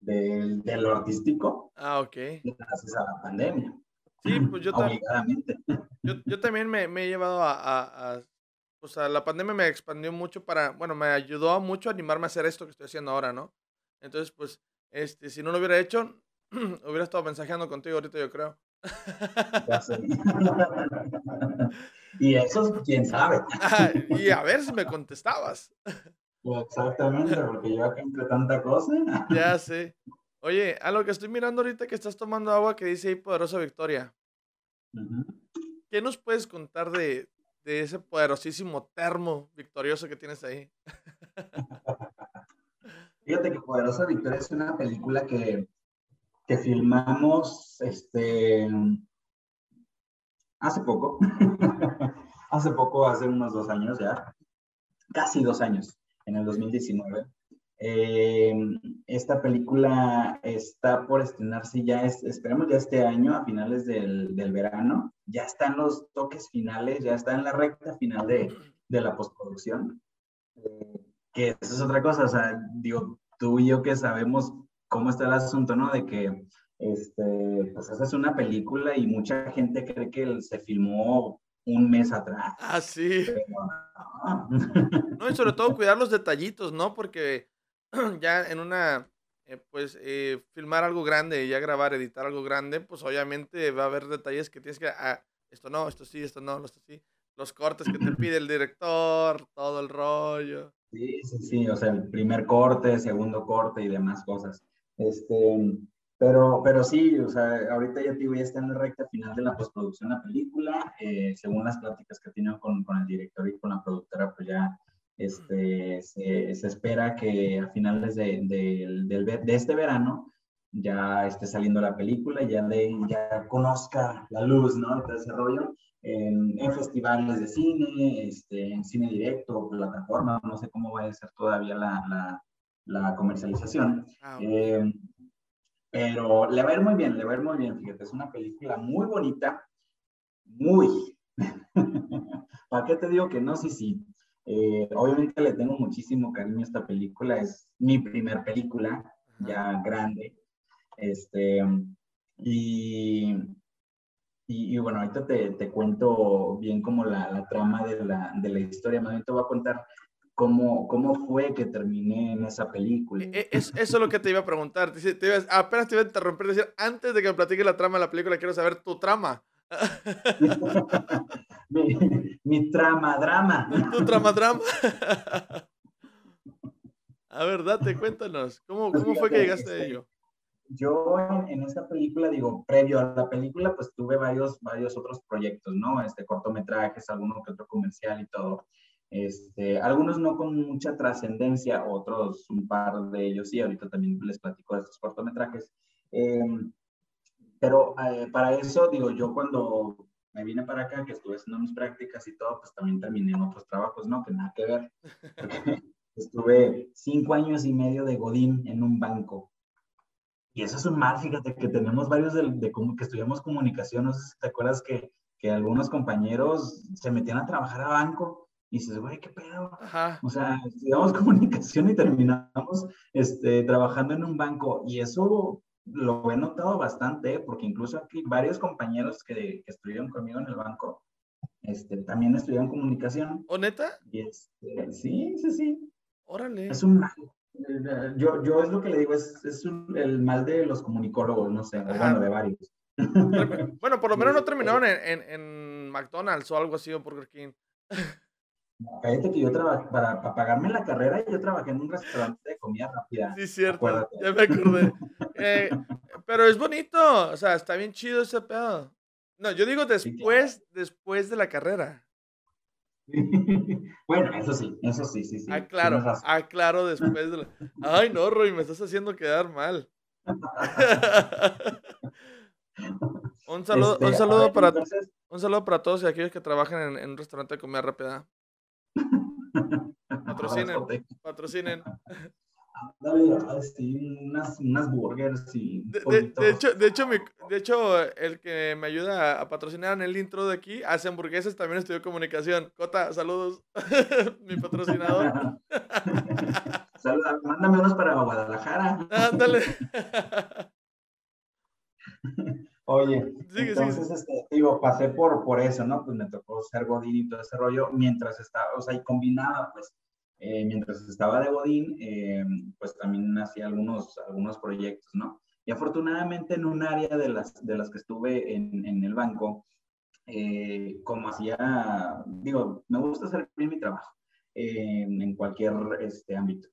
de, de, lo artístico. Ah, ok. Gracias a la pandemia. Sí, pues yo, Obligadamente. yo, yo también me, me, he llevado a, a, a, o sea, la pandemia me expandió mucho para, bueno, me ayudó mucho a animarme a hacer esto que estoy haciendo ahora, ¿no? Entonces, pues, este, si no lo hubiera hecho, hubiera estado mensajeando contigo ahorita, yo creo. Ya sé. y eso, quién sabe. y a ver si me contestabas. Exactamente, porque yo acá entre tanta cosa. ya sé. Oye, a lo que estoy mirando ahorita que estás tomando agua que dice ahí Poderosa Victoria. Uh -huh. ¿Qué nos puedes contar de, de ese poderosísimo termo victorioso que tienes ahí? Fíjate que Poderosa Victoria es una película que, que filmamos este, hace poco. hace poco, hace unos dos años ya. Casi dos años, en el 2019. Eh, esta película está por estrenarse ya, es, esperemos ya este año, a finales del, del, verano. Ya están los toques finales, ya está en la recta final de, de la postproducción. Eh, que eso es otra cosa, o sea, digo, tú y yo que sabemos cómo está el asunto, ¿no? De que, este, pues esa es una película y mucha gente cree que se filmó un mes atrás. Ah, sí. Pero, no. no, y sobre todo cuidar los detallitos, ¿no? Porque ya en una, eh, pues, eh, filmar algo grande, ya grabar, editar algo grande, pues obviamente va a haber detalles que tienes que, ah, esto no, esto sí, esto no, esto sí. Los cortes que te pide el director, todo el rollo. Sí, sí, sí, o sea, el primer corte, segundo corte y demás cosas. Este, pero, pero sí, o sea, ahorita ya digo, ya está en la recta final de la postproducción la película. Eh, según las pláticas que he tenido con, con el director y con la productora, pues ya este, se, se, espera que a finales de, de, de, de, este verano ya esté saliendo la película, ya, ya conozca la luz, ¿no? Todo ese rollo. En, en, festivales de cine, este, en cine directo, plataforma, no sé cómo va a ser todavía la, la, la comercialización. Ah, okay. eh, pero le va a ir muy bien, le va a ir muy bien, fíjate, es una película muy bonita, muy. ¿Para qué te digo que no? Sí, sí, eh, obviamente le tengo muchísimo cariño a esta película, es mi primer película, ya grande. Este, y, y, y, bueno, ahorita te, te, cuento bien como la, la trama de la, de la historia, más bien te voy a contar cómo, cómo fue que terminé en esa película. E- es- eso es lo que te iba a preguntar. Te, te iba- apenas te iba a interrumpir. Decir, antes de que me platique la trama de la película, quiero saber tu trama. mi, mi trama, drama. tu trama, drama. a ver, date, cuéntanos. ¿Cómo, cómo fue que llegaste a este, ello? Yo en, en esta película, digo, previo a la película, pues tuve varios, varios otros proyectos, ¿no? Este, cortometrajes, alguno que otro comercial y todo. Este, algunos no con mucha trascendencia, otros, un par de ellos sí, ahorita también les platico de estos cortometrajes. Em, pero eh, para eso, digo, yo cuando me vine para acá, que estuve haciendo mis prácticas y todo, pues también terminé en otros trabajos, ¿no? Que nada que ver. Estuve cinco años y medio de Godín en un banco. Y eso es un mal, fíjate, que tenemos varios de, de como que estudiamos comunicación, no sé si te acuerdas que, que algunos compañeros se metían a trabajar a banco y dices, güey, qué pedo. Ajá. O sea, estudiamos comunicación y terminamos este, trabajando en un banco. Y eso lo he notado bastante, ¿eh? porque incluso aquí varios compañeros que, que estuvieron conmigo en el banco este, también estudiaron comunicación. ¿O neta? Y este, sí, sí, sí. Órale. Es un mal. Yo, yo es lo que le digo, es, es un- el mal de los comunicólogos, no sé, Ajá. bueno, de varios. Bueno, por lo menos no terminaron en, en, en McDonald's o algo así o Burger King. Cállate que yo trabajé, para, para pagarme la carrera, yo trabajé en un restaurante de comida rápida. Sí, cierto. Acuérdate. Ya me acordé. Eh, pero es bonito. O sea, está bien chido ese pedo. No, yo digo Sí, después, después de la carrera. bueno, eso sí, eso sí, sí, sí. Ah, claro, ah, claro, después de la... Ay, no, Roy, me estás haciendo quedar mal. un saludo, Este, un a saludo ver, para entonces, un saludo para todos y aquellos que trabajan en, en un restaurante de comida rápida. Patrocinen. Patrocinen. Dale, unas, unas burgers y De, de- pollitos. de hecho, de hecho, mi- de hecho, el que me ayuda a patrocinar en el intro de aquí hace hamburguesas, también estudió comunicación. Cota, saludos. mi patrocinador. Mándame unos para Guadalajara. Ándale. Oye, entonces, este, digo, pasé por, por eso, ¿no? Pues me tocó ser Godín y todo ese rollo, mientras estaba, o sea, y combinaba, pues, eh, mientras estaba de Godín, eh, pues también hacía algunos, algunos proyectos, ¿no? Y afortunadamente en un área de las, de las que estuve en, en el banco, eh, como hacía, digo, me gusta hacer bien mi trabajo eh, en cualquier este, ámbito.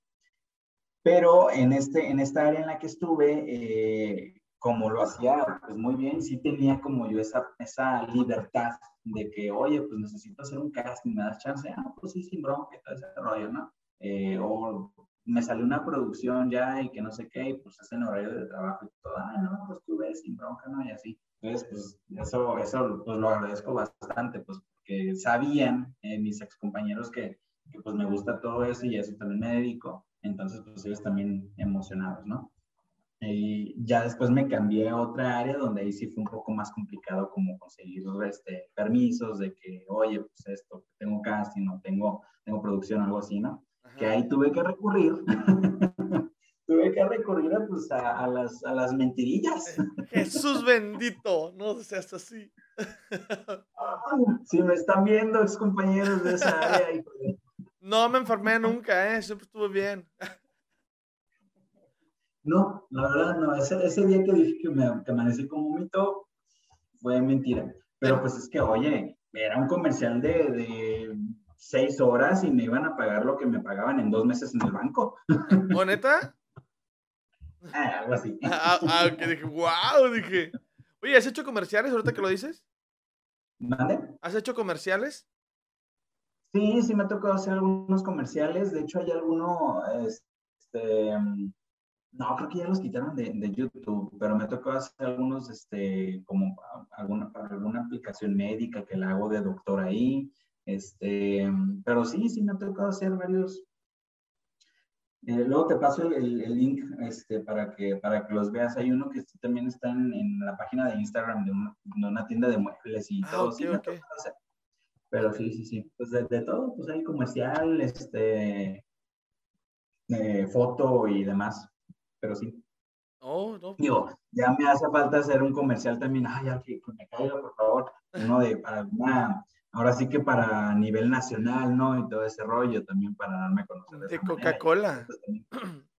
Pero en, este, en esta área en la que estuve, eh, como lo hacía pues muy bien, sí tenía como yo esa, esa libertad de que, oye, pues necesito hacer un casting, ¿me das chance? Ah, pues sí, sin bronca todo ese rollo, ¿no? Eh, o me salió una producción ya y que no sé qué, y pues es en horario de trabajo y todo, ah, no, pues tú ves, sin bronca, ¿no? Y así. Entonces, pues eso, eso pues lo agradezco bastante, pues porque sabían eh, mis excompañeros que, que pues me gusta todo eso y a eso también me dedico. Entonces, pues ellos también emocionados, ¿no? Y ya después me cambié a otra área donde ahí sí fue un poco más complicado como conseguir este, permisos de que, oye, pues esto, tengo casting o tengo, tengo producción, algo así, ¿no? Que Ajá. ahí tuve que recurrir, tuve que recurrir a, pues, a, a las, a las mentirillas. Jesús bendito, no seas así. Si me están viendo, ex compañeros de esa área. No me enfermé nunca, ¿eh? Siempre estuve bien. No, la verdad no. Ese, ese día que dije que me que amanecí como un mito fue mentira. Pero pues es que, oye, era un comercial de, de seis horas y me iban a pagar lo que me pagaban en dos meses en el banco. ¿O neta? Ah, algo así. Ah, ah, que dije, wow, dije. Oye, ¿has hecho comerciales ahorita que lo dices? ¿Mande? ¿Has hecho comerciales? Sí, sí me ha tocado hacer algunos comerciales. De hecho, hay alguno, este, no, creo que ya los quitaron de, de YouTube, pero me tocado hacer algunos, este, como alguna, para alguna aplicación médica que la hago de doctor ahí. Este, pero sí, sí me ha tocado hacer varios. Eh, luego te paso el, el- el link este, para, que, para que los veas. Hay uno que también está en, en la página de Instagram de una, de una tienda de muebles y Ah, todo. ok, sí me ha ok. tocado hacer. Pero sí, sí, sí. Pues de, de todo, pues hay comercial, este, eh, foto y demás. Pero sí. Oh, no. Digo, ya me hace falta hacer un comercial también. Ay, ya que, que me caiga, por favor. Uno de, para alguna, ahora sí que para nivel nacional, ¿no? Y todo ese rollo también para darme a conocer. De, Coca-Cola.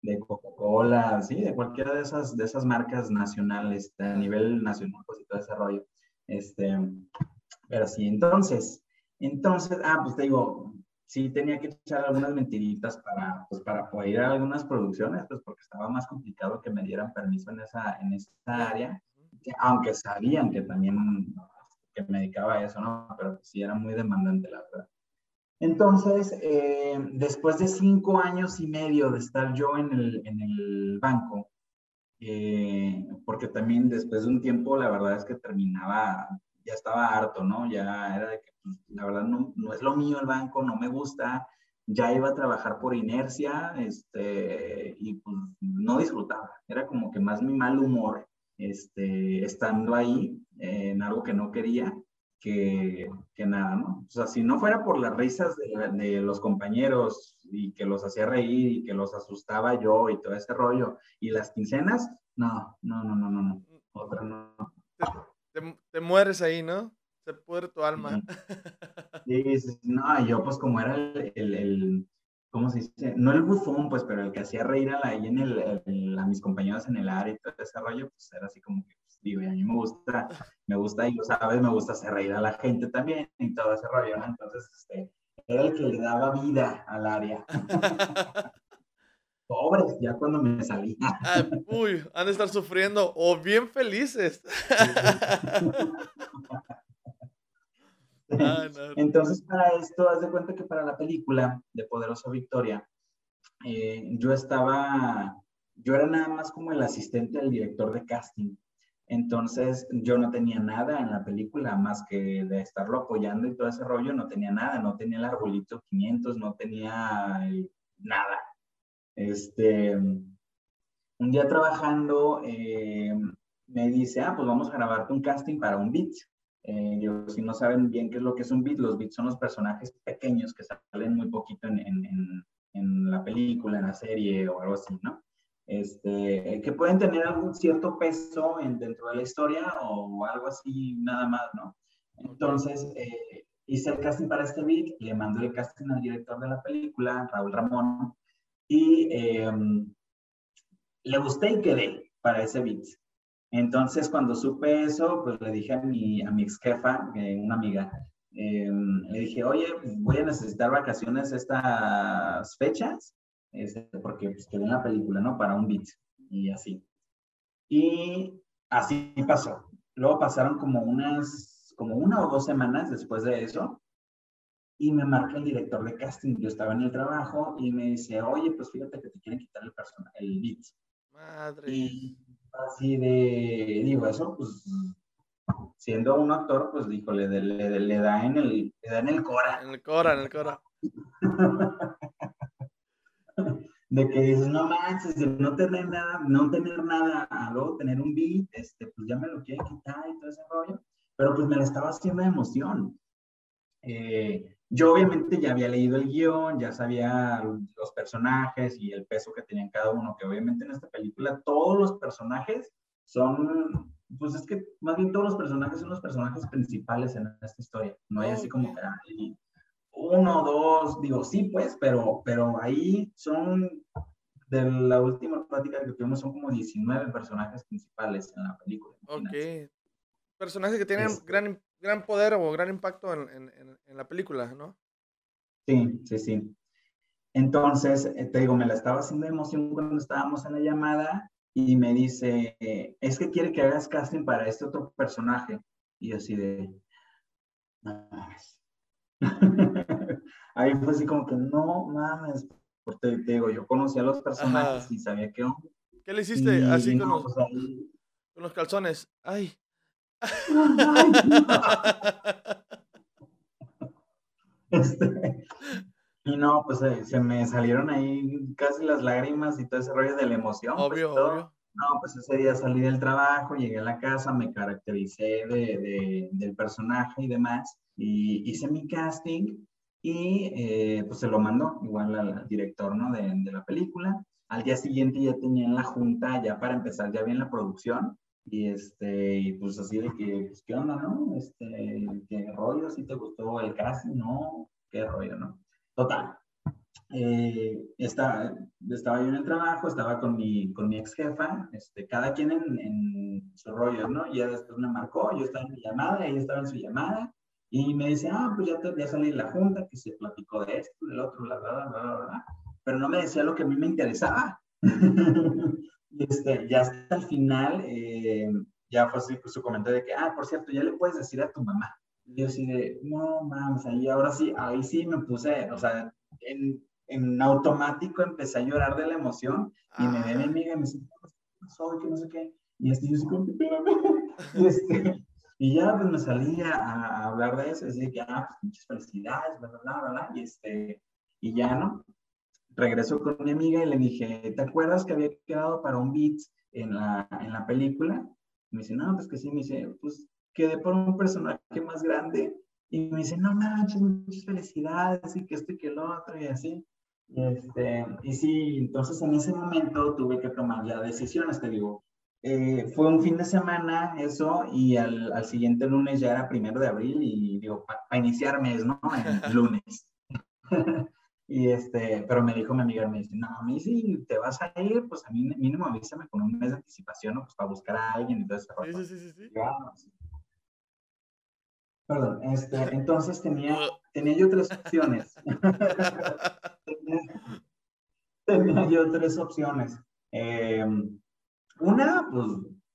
De Coca-Cola, sí, de cualquiera de esas, de esas marcas nacionales, a nivel nacional, pues y todo ese rollo. Este, pero sí, entonces, entonces, ah, pues te digo, sí tenía que echar algunas mentiritas para, pues, para poder ir a algunas producciones, pues porque estaba más complicado que me dieran permiso en esa, en esa área, aunque sabían que también que me dedicaba a eso, ¿no? Pero sí era muy demandante, la verdad. Entonces, eh, después de cinco años y medio de estar yo en el, en el banco, eh, porque también después de un tiempo, la verdad es que terminaba, ya estaba harto, ¿no? Ya era de que, la verdad, no, no es lo mío el banco, no me gusta, ya iba a trabajar por inercia, este, y pues no disfrutaba, era como que más mi mal humor, este, estando ahí en algo que no quería, que, que, nada, ¿no? O sea, si no fuera por las risas de, los compañeros y que los hacía reír y que los asustaba yo y todo ese rollo, y las quincenas, no, no, no, no, no, no. Otra no. Te, te, mueres ahí, ¿no? Pudre tu alma. Sí, sí, no, yo pues como era el, el, el, ¿cómo se dice? No el bufón, pues, pero el que hacía reír a, la, ahí en el, a mis compañeros en el área y todo ese rollo, pues era así como que digo, y a mí me gusta, me gusta, y lo sabes, me gusta hacer reír a la gente también y todo ese rollo, ¿no? Entonces, este, era el que le daba vida al área. Pobres, ya cuando me salí. Ah, uy, han de estar sufriendo o bien felices. Entonces, para esto, haz de cuenta que para la película de Poderosa Victoria, eh, yo estaba, yo era nada más como el asistente del director de casting. Entonces yo no tenía nada en la película más que de estarlo apoyando y todo ese rollo, no tenía nada, no tenía el arbolito 500, no tenía nada. Este, un día trabajando eh, me dice, ah, pues vamos a grabarte un casting para un beat. Eh, si no saben bien qué es lo que es un beat, los beats son los personajes pequeños que salen muy poquito en, en, en la película, en la serie o algo así, ¿no? este, que pueden tener algún cierto peso en, dentro de la historia o algo así, nada más, ¿no? Entonces, eh, hice el casting para este beat, le mandé el casting al director de la película, Raúl Ramón, y eh, le gusté y quedé para ese beat. Entonces, cuando supe eso, pues le dije a mi, a mi ex jefa, eh, una amiga, em, le dije, oye, voy a necesitar vacaciones estas fechas este, porque pues, quedé en la película, ¿no? Para un beat y así. Y así pasó. Luego pasaron como unas, como una o dos semanas después de eso y me marca el director de casting. Yo estaba en el trabajo y me dice, oye, pues fíjate que te quieren quitar el, el beat. Madre. Y así de, digo, eso pues siendo un actor, pues dijo, le, le, le, da en el, le da en el cora. En el cora, en el cora. de que dices, no manches, de no tener nada, no tener nada, a luego tener un beat, este, pues ya me lo quiere quitar y todo ese rollo, pero pues me lo estaba haciendo de emoción. Eh, yo obviamente ya había leído el guion, ya sabía los personajes y el peso que tenían cada uno, que obviamente en esta película todos los personajes son, pues es que más bien todos los personajes son los personajes principales en esta historia, no hay así como que uno, dos, digo, sí, pues, pero, pero ahí son, de la última plática que tuvimos, son como 19 personajes principales en la película. Ok. Personajes que tienen gran, gran poder o gran impacto en, en, en, la película, ¿no? Sí, sí, sí. Entonces, eh, te digo, me la estaba haciendo emoción cuando estábamos en la llamada y me dice, es que quiere que hagas casting para este otro personaje. Y así de, Ahí fue así como que no mames, porque te digo, yo conocía a los personajes y sabía que. ¿Qué le hiciste así con, los, pues, con los calzones? Ay. Este, y no, pues eh, se me salieron ahí casi las lágrimas y todo ese rollo de la emoción. Pues, obvio, obvio. No, pues ese día salí del trabajo, llegué a la casa, me caractericé de, de, del personaje y demás, y hice mi casting y eh, pues se lo mandó igual al, director ¿no? de, de, la película. Al día siguiente ya tenía en la junta, ya para empezar ya bien la producción, Y este, y pues así de que, pues, ¿qué onda, no? Este, ¿qué rollo? ¿Si te gustó el casting? No, ¿qué rollo, no? Total. Eh, estaba, estaba yo en el trabajo, estaba con mi, con mi ex jefa, este, cada quien en, en su rollo, ¿no? Y ya después me marcó, yo estaba en mi llamada, ella estaba en su llamada, y me dice, ah, pues ya, ya salí de la junta, que se platicó de esto, del otro, bla, bla, bla, bla, bla, pero no me decía lo que a mí me interesaba. y este, ya hasta el final, eh, ya fue así su comentario de que, ah, por cierto, ya le puedes decir a tu mamá. Y yo así de, no, mames, ahí ahora sí, ahí sí me puse, o sea, en, en automático empecé a llorar de la emoción y me ve mi amiga y me dice, ¿qué pasó? No sé qué. Y este, yo así como, espérame. Y este, y ya pues me salí a, a hablar de eso, decir que, ah, pues muchas felicidades, bla, bla, bla, bla, y este, y ya, ¿no? Regreso con mi amiga y le dije, ¿te acuerdas que había quedado para un beat en la, en la película? Y me dice, no, pues que sí, me dice, pues quedé por un personaje más grande. Y me dice, no manches, muchas felicidades, y que esto y que lo otro, y así. Y, este, y sí, entonces en ese momento tuve que tomar ya decisiones, te digo, eh, fue un fin de semana eso y al, al, siguiente lunes ya era primero de abril y digo, para iniciar mes, ¿no? El lunes. y este, pero me dijo mi amiga, me dice, no, a mí si te vas a ir, pues a mí mínimo avísame con un mes de anticipación, ¿no? Pues para buscar a alguien y todo eso. Sí, sí, sí, sí. sí. Perdón, este, entonces tenía, tenía yo tres opciones. tenía, tenía, yo tres opciones. Eh, una, pues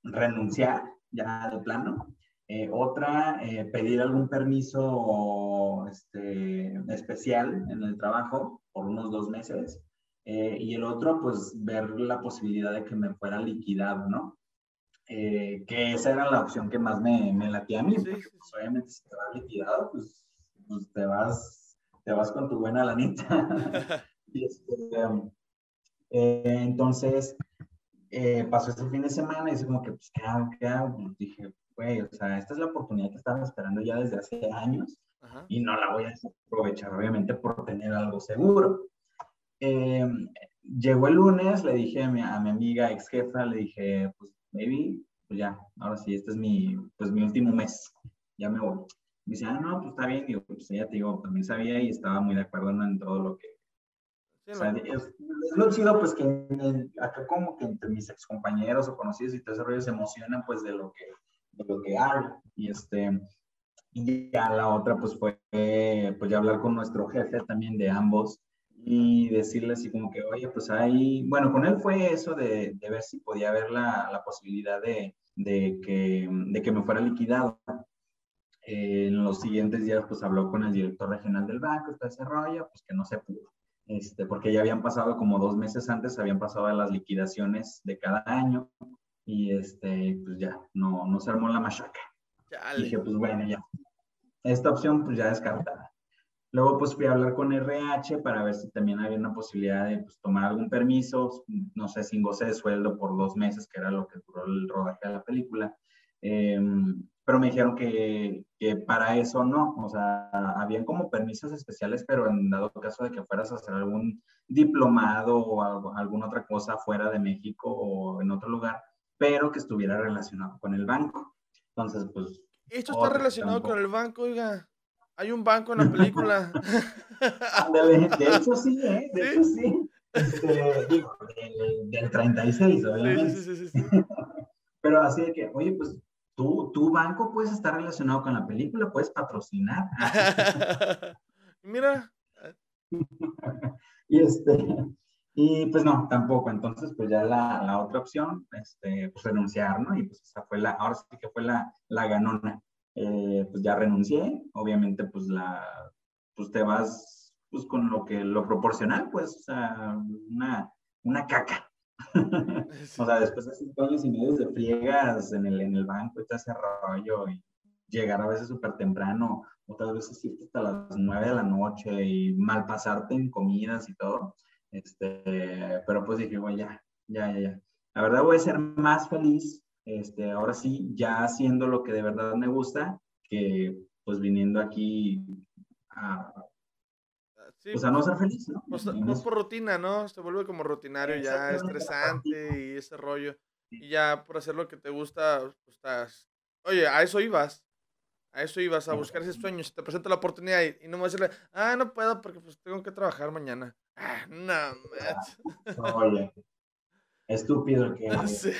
renunciar ya de plano. Eh, otra, eh, pedir algún permiso este, especial en el trabajo por unos dos meses. Eh, y el otro, pues ver la posibilidad de que me fuera liquidado, ¿no? que esa era la opción que más me, me latía a mí, porque pues, obviamente si te vas liquidado, pues, pues, te, vas, te vas con tu buena lanita. y este, entonces, eh, pasó ese fin de semana y dice como que, pues, ¿qué hago? ¿Qué hago? Pues dije, güey, o sea, esta es la oportunidad que estaba esperando ya desde hace años Ajá. y no la voy a aprovechar, obviamente, por tener algo seguro. Eh, llegó el lunes, le dije a mi, a mi, amiga ex jefa, le dije, pues, maybe, pues ya, ahora sí, este es mi, pues, mi último mes, ya me voy. Me dice, ah, no, pues está bien, digo, pues ella te digo, también sabía y estaba muy de acuerdo en todo lo que, Sí, o sea, es, es, lo chido, pues, que el, acá como que entre mis excompañeros o conocidos y todo ese rollo se emocionan, pues, de lo que, de lo que hago. Y este, y ya la otra, pues, fue, pues, ya hablar con nuestro jefe también de ambos y decirle así como que, oye, pues ahí, bueno, con él fue eso de, de ver si podía haber la, la posibilidad de, de, que, de que me fuera liquidado. Eh, en los siguientes días, pues, habló con el director regional del banco, todo ese rollo, pues, que no se pudo este, porque ya habían pasado como dos meses antes, habían pasado las liquidaciones de cada año y este, pues ya, no, no se armó la machaca. Chale. Dije, pues bueno, ya. Esta opción pues ya descartada. Luego pues fui a hablar con RH para ver si también había una posibilidad de pues, tomar algún permiso, no sé, sin goce de sueldo por dos meses, que era lo que duró el rodaje de la película. Eh, pero me dijeron que, que, para eso no, o sea, habían como permisos especiales, pero en dado caso de que fueras a hacer algún diplomado o algo, alguna otra cosa fuera de México o en otro lugar, pero que estuviera relacionado con el banco. Entonces, pues... Esto está relacionado con el banco, oiga. Hay un banco en la película. de, hecho sí, ¿eh? De hecho sí. Este, digo, del, del 36, obviamente. Sí, sí, sí, sí. Pero así de que, oye, pues tú, tu banco puedes estar relacionado con la película, puedes patrocinar. Mira. y este, y pues no, tampoco. Entonces, pues ya la, la, otra opción, este, pues renunciar, ¿no? Y pues esa fue la, ahora sí que fue la, la ganona. Eh, pues ya renuncié, obviamente, pues la, pues te vas, pues con lo que, lo proporcional, pues, uh, una, una caca, o sea, después de cinco años y medio de friegas en el, en el banco y todo ese rollo, y llegar a veces súper temprano, otras veces irte hasta las nueve de la noche y mal pasarte en comidas y todo. Este, pero pues dije, bueno, ya, ya, ya, ya. La verdad voy a ser más feliz, este, ahora sí, ya haciendo lo que de verdad me gusta, que pues viniendo aquí a, Sí, o sea, no ser feliz, ¿no? Pues, pues por rutina, ¿no? Se vuelve como rutinario ya, estresante y ese rollo. y ya por hacer lo que te gusta, pues estás... Oye, a eso ibas. A eso ibas, a buscar ese sueño. Si te presenta la oportunidad y, y no me vas a decirle, ah, no puedo porque pues tengo que trabajar mañana. Ah, no, man. Oye, estúpido que, Sí.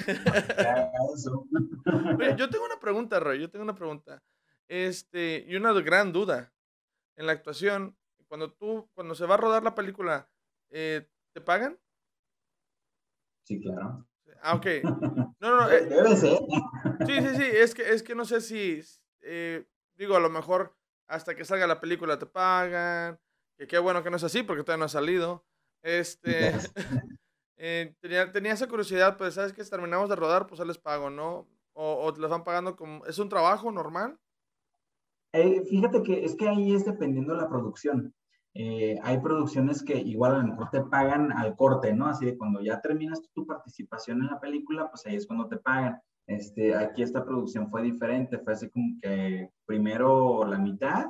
eso. Oye, yo tengo una pregunta, Roy. Yo tengo una pregunta. Este, y una gran duda. En la actuación, cuando tú, cuando se va a rodar la película, eh, ¿te pagan? Sí, claro. Ah, ok. No, no, no. eh, Debe ser. sí, sí, sí. Es que, es que no sé si, eh, digo, a lo mejor hasta que salga la película te pagan. Que qué bueno que no es así porque todavía no ha salido. Este, eh, tenía, tenía esa curiosidad, pues, ¿sabes que Si terminamos de rodar, pues, ya les pago, ¿no? O, o te les van pagando como, ¿es un trabajo normal? Eh, fíjate que es que ahí es dependiendo de la producción. Eh, hay producciones que igual a lo mejor te pagan al corte, ¿no? Así de cuando ya terminas tu participación en la película, pues ahí es cuando te pagan. Este, aquí esta producción fue diferente, fue así como que primero la mitad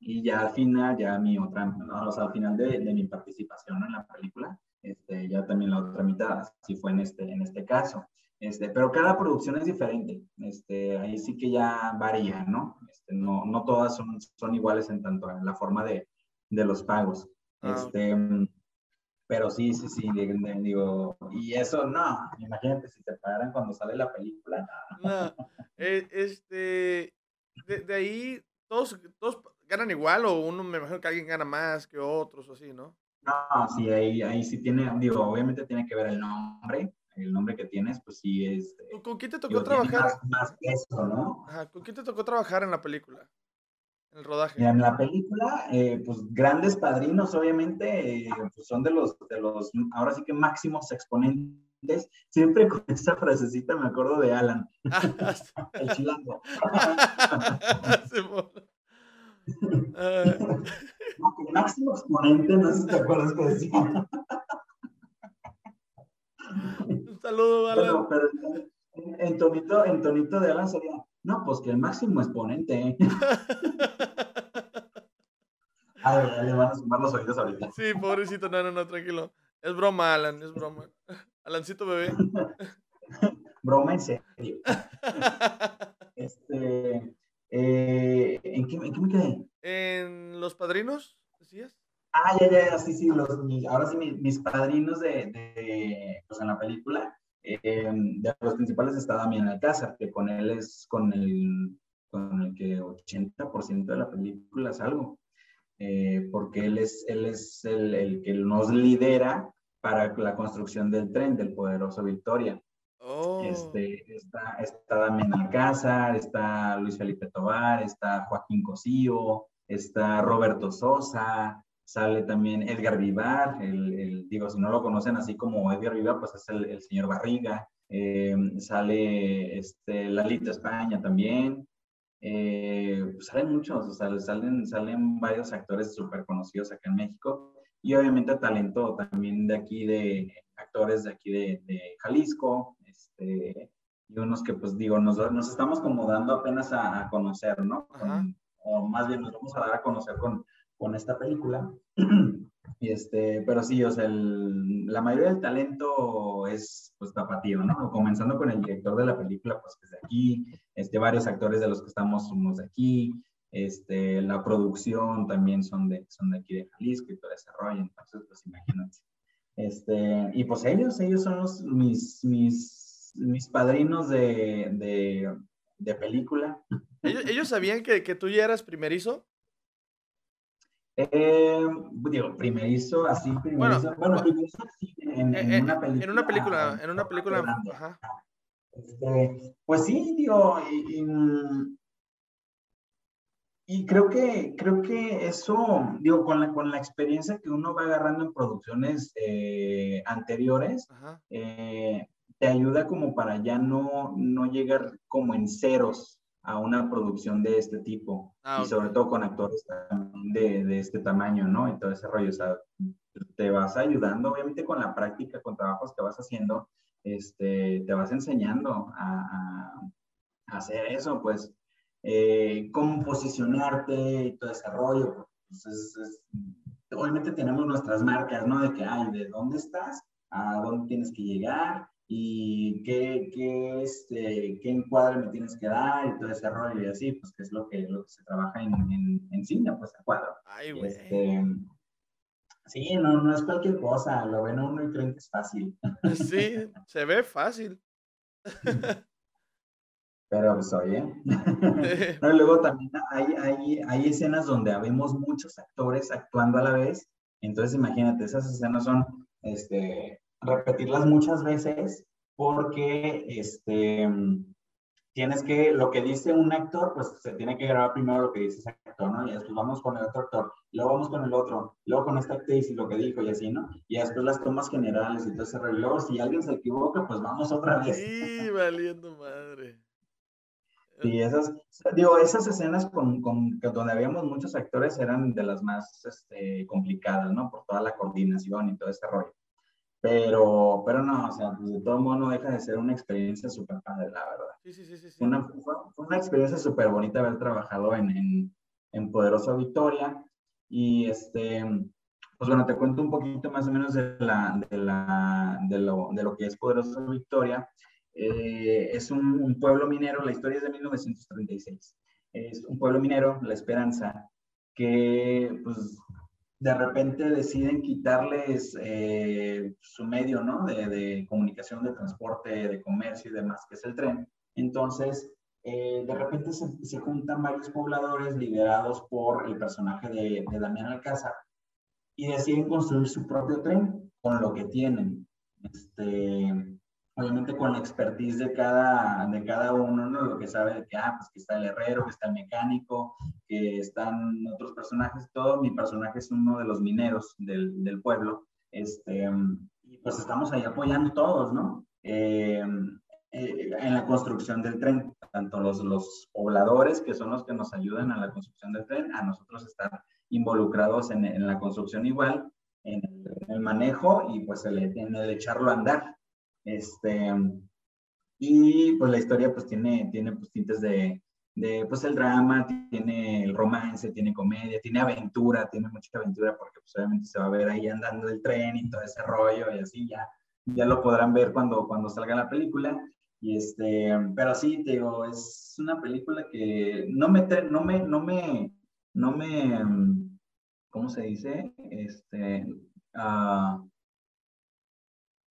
y ya al final, ya mi otra, ¿no? o sea, al final de, de mi participación en la película, este, ya también la otra mitad, así fue en este, en este caso. Este, pero cada producción es diferente, este, ahí sí que ya varía, ¿no? Este, no, no todas son, son iguales en tanto en la forma de, de los pagos. Ah, Este, pero sí, sí, sí, digo, y eso no, imagínate si te pagaran cuando sale la película. No, eh, este, de, de ahí, todos, todos ganan igual o uno, me imagino que alguien gana más que otros o así, ¿no? No, sí, ahí, ahí sí tiene, digo, obviamente tiene que ver el nombre, el nombre que tienes, pues sí es, eh, ¿Con- ¿Con quién te tocó digo, trabajar? más, más peso, ¿no? Ajá, ¿con quién te tocó trabajar en la película? En el rodaje. En la película, eh, pues grandes padrinos, obviamente, eh, pues son de los, de los, ahora sí que máximos exponentes. Siempre con esa frasecita me acuerdo de Alan, el chilango. El máximo exponente, no sé si te acuerdas que decía. un saludo, Alan. Pero, pero en, en tonito, en tonito de Alan sería, no, pues que el máximo exponente. Ay, ya le van a sumar los oídos ahorita. Sí, pobrecito, no, no, no, tranquilo. Es broma, Alan, es broma. Alancito bebé. Broma en serio. ¿En, qué, ¿En qué me quedé? ¿En Los Padrinos? ¿Decías? Ah, ya, ya, ya, sí, sí, los, mis- ahora sí, mis, mis padrinos de, de, pues en la película, eh, de los principales está Damián Alcázar, que con él es con el, con el que 80% de la película salgo, eh, porque él es, él es el, el que nos lidera para la construcción del tren del poderoso Victoria. Oh. Este, está, está Damián Alcázar, está Luis Felipe Tobar, está Joaquín Cosío, está Roberto Sosa, sale también Edgar Vivar, el, digo, si no lo conocen así como Edgar Vivar, pues es el, señor Barriga, eh, sale este, Lalita España también, eh, pues salen muchos, o sea, salen, salen varios actores súper conocidos acá en México, y obviamente talento también de aquí, de actores de aquí de Jalisco, este, y unos que pues digo, nos, nos estamos como dando apenas a, a conocer, ¿no? Con- o más bien nos vamos a dar a conocer con, con esta película. Y este, pero sí, o sea, el- la mayoría del talento es pues tapatío, ¿no? Comenzando con el director de la película, pues que es de aquí, este, varios actores de los que estamos somos de aquí, este, la producción también son de, son de aquí de Jalisco y todo ese rollo, entonces pues imagínate. Este, y pues ellos, ellos son los, mis, mis, mis padrinos de, de, de película. ¿Ellos, ellos sabían que, que tú ya eras primerizo? Eh, digo, primerizo, así, primerizo. Bueno, bueno, primerizo sí, en, Eh, en eh, una película. En una película, en una película. Ajá. Este, pues sí, digo, y, y, y creo que, creo que eso, digo, con la, con la experiencia que uno va agarrando en producciones eh, anteriores, eh, te ayuda como para ya no, no llegar como en ceros a una producción de este tipo. Ah, y ok. sobre todo con actores de, de este tamaño, ¿no? Y todo ese rollo, o sea, te vas ayudando, obviamente con la práctica, con trabajos que vas haciendo, este, te vas enseñando a, a- a hacer eso, pues, eh, cómo posicionarte y todo ese rollo. Pues, es- es- obviamente tenemos nuestras marcas, ¿no? De que, ay, ¿de dónde estás? ¿A dónde tienes que llegar? Y qué, qué, este, qué encuadre me tienes que dar y todo ese rollo y así, pues que es lo que, lo que se trabaja en, en, en cine, pues a cuadro. Ay, güey. Este, sí, no, no es cualquier cosa, lo ven a uno y creen que es fácil. Sí, se ve fácil. Pero pues oye. no, y luego también hay, hay, hay escenas donde habemos muchos actores actuando a la vez. Entonces imagínate, esas escenas son este, repetirlas muchas veces porque este, tienes que, lo que dice un actor, pues se tiene que grabar primero lo que dice ese actor, ¿no? Y después vamos con el otro actor, luego vamos con el otro, luego con esta actriz y lo que dijo y así, ¿no? Y después las tomas generales y todo ese reloj. Si alguien se equivoca, pues vamos otra vez. Sí, valiendo madre. Sí, esas, digo, esas escenas con, con, donde habíamos muchos actores eran de las más este, complicadas, ¿no? Por toda la coordinación y todo ese rollo. Pero, pero no, o sea, pues de todo modo no deja de ser una experiencia súper padre, la verdad. Sí, sí, sí, sí. Una, fue, fue una experiencia súper bonita haber trabajado en, en, en, Poderosa Victoria. Y este, pues bueno, te cuento un poquito más o menos de, la, de, la, de, lo, de lo que es Poderosa Victoria. Eh, es un, un, pueblo minero, la historia es de 1936. Es un pueblo minero, La Esperanza, que pues de repente deciden quitarles eh, su medio, ¿no? De, de, comunicación, de transporte, de comercio y demás, que es el tren. Entonces, eh, de repente se, se, juntan varios pobladores liderados por el personaje de, de Damián Alcázar y deciden construir su propio tren con lo que tienen. Este, obviamente con la expertise de cada, de cada uno, ¿no? Lo que sabe de que, ah, pues que está el herrero, que está el mecánico, que están otros personajes, todo. Mi personaje es uno de los mineros del, del pueblo. Este, y pues estamos ahí apoyando todos, ¿no? Eh, eh, en la construcción del tren, tanto los, los pobladores, que son los que nos ayudan a la construcción del tren, a nosotros estar involucrados en, en la construcción igual, en el, en el, manejo y pues el, en el echarlo a andar. Este, y pues la historia pues tiene, tiene pues tintes de, de, pues el drama, tiene el romance, tiene comedia, tiene aventura, tiene mucha aventura porque pues obviamente se va a ver ahí andando el tren y todo ese rollo y así ya, ya lo podrán ver cuando, cuando salga la película. Y este, pero sí, te digo, es una película que no me, no me, no me, no me, ¿cómo se dice? Este, uh,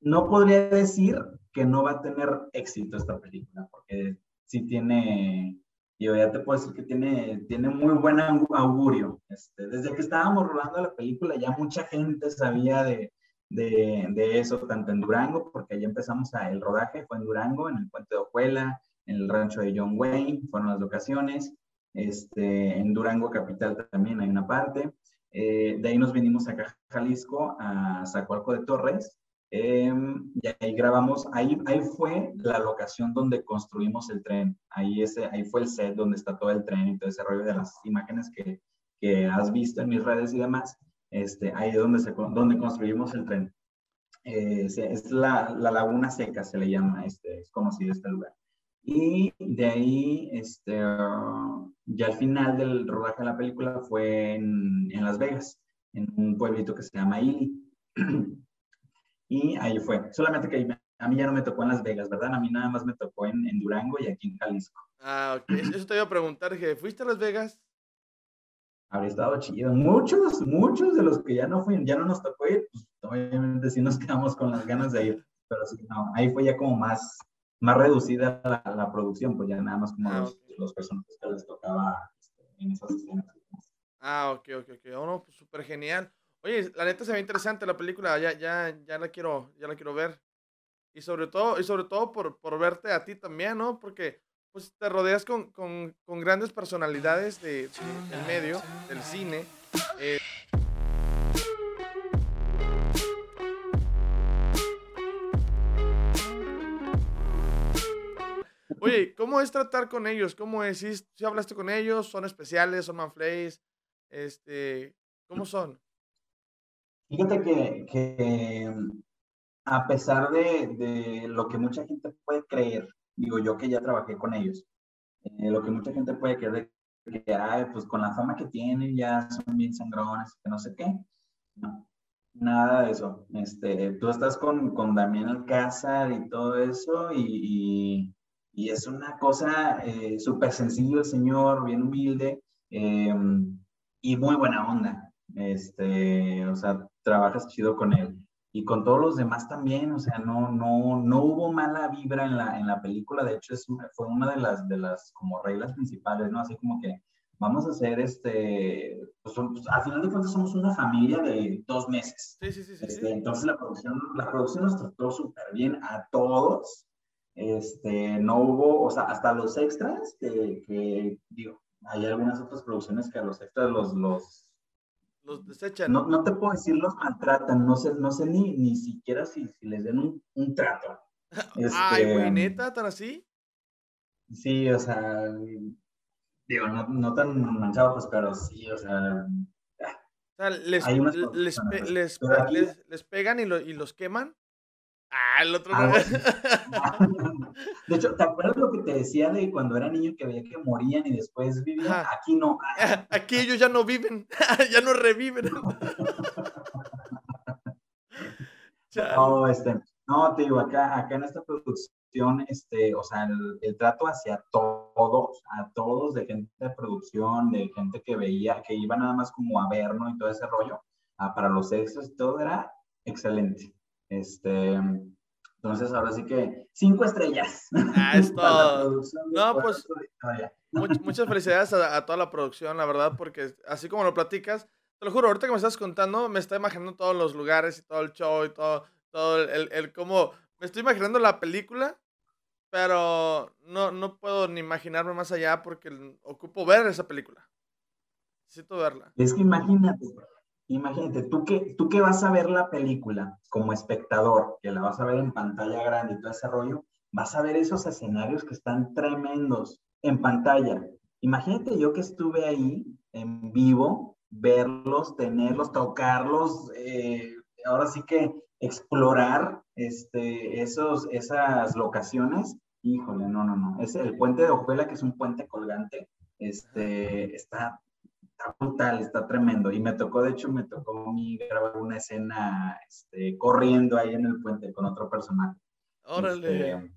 no podría decir que no va a tener éxito esta película, porque sí tiene, yo ya te puedo decir que tiene, tiene muy buen augurio. Este, desde que estábamos rodando la película ya mucha gente sabía de, de, eso, tanto en Durango, porque allí empezamos a, el rodaje, fue en Durango, en el puente de Ojuela, en el rancho de John Wayne, fueron las locaciones. Este, en Durango Capital también hay una parte. Eh, de ahí nos vinimos a Jalisco, a Zacualco de Torres, eh, y ahí grabamos, ahí, ahí fue la locación donde construimos el tren, ahí, ese, ahí fue el set donde está todo el tren y todo ese rollo de las imágenes que, que has visto en mis redes y demás, este, ahí es donde, se, donde construimos el tren. Eh, es la, la, Laguna Seca, se le llama, este, es conocido este lugar. Y de ahí, este, uh, ya al final del rodaje de la película fue en, en Las Vegas, en un pueblito que se llama Ili. Y ahí fue. Solamente que a mí ya no me tocó en Las Vegas, ¿verdad? A mí nada más me tocó en, en Durango y aquí en Jalisco. Ah, ok. Eso te iba a preguntar, que ¿fuiste a Las Vegas? Habría estado chido. Muchos, muchos de los que ya no fuimos, ya no nos tocó ir, pues obviamente sí nos quedamos con las ganas de ir. Pero sí, no, ahí fue ya como más, más reducida la, la producción, pues ya nada más como ah, los, okay. los, personajes que les tocaba este, en esas escenas. Ah, ok, ok, ok. Oh, no, pues súper genial. Oye, la neta se ve interesante la película, ya, ya, ya la quiero, ya la quiero ver. Y sobre todo, y sobre todo por, por verte a ti también, ¿no? Porque pues te rodeas con, con, con grandes personalidades de, del medio, del cine. Eh. Oye, ¿cómo es tratar con ellos? ¿Cómo es? ¿Si, si hablaste con ellos? ¿Son especiales? ¿Son manflays? Este, ¿Cómo son? Fíjate que, que a pesar de, de, lo que mucha gente puede creer, digo yo que ya trabajé con ellos, eh, lo que mucha gente puede creer que, ay, pues con la fama que tienen ya son bien sangrones, que no sé qué. No. Nada de eso. Este, tú estás con, con Damián Alcázar y todo eso, y, y, es una cosa eh, súper sencillo el señor, bien humilde, em, y muy buena onda. Este, o sea, trabajas chido con él. Y con todos los demás también, o sea, no, no, no hubo mala vibra en la, en la película, de hecho es, fue una de las, de las como reglas principales, ¿no? Así como que vamos a hacer este, pues, pues, al final de cuentas somos una familia de dos meses. Sí, sí, sí. este, Entonces la producción, la producción nos trató súper bien a todos. Este, no hubo, o sea, hasta los extras, que, que, digo, hay algunas otras producciones que a los extras los, los, los desechan. No, no te puedo decir los maltratan, no sé, no sé ni, ni siquiera si, si les den un, un trato. Ay, güey, este, neta, tan así. Sí, o sea, Digo, no, no tan manchado, pues, pero sí, o sea. O sea, les, les, les, les, pegan y, lo, y los queman. Ah, el otro ah, De hecho, ¿te acuerdas lo que te decía de cuando era niño que veía que morían y después vivían? Aquí no. Aquí ellos ya no viven, ya no reviven. no, este, no, te digo, acá, acá en esta producción este, o sea, el, trato hacia todos, a todos, de gente de producción, de gente que veía, que iba nada más como a ver, ¿no? Y todo ese rollo, ah, para los extras todo era excelente. Este, entonces, ahora sí que cinco estrellas. Ah, es todo. No, pues, muchas felicidades a, a, toda la producción, la verdad, porque así como lo platicas, te lo juro, ahorita que me estás contando, me está imaginando todos los lugares y todo el show y todo, todo el, el, el cómo me estoy imaginando la película pero no, no puedo ni imaginarme más allá porque ocupo ver esa película. Necesito verla. Es que imagínate, imagínate, tú que, tú que vas a ver la película como espectador, que la vas a ver en pantalla grande y todo ese rollo, vas a ver esos escenarios que están tremendos en pantalla. Imagínate yo que estuve ahí en vivo, verlos, tenerlos, tocarlos, eh, ahora sí que explorar este, esos, esas locaciones, híjole, no, no, no. Es el puente de Ojuela, que es un puente colgante, este, está, brutal, está tremendo. Y me tocó, de hecho, me tocó a mí grabar una escena este, corriendo ahí en el puente con otro personaje. Órale. Este,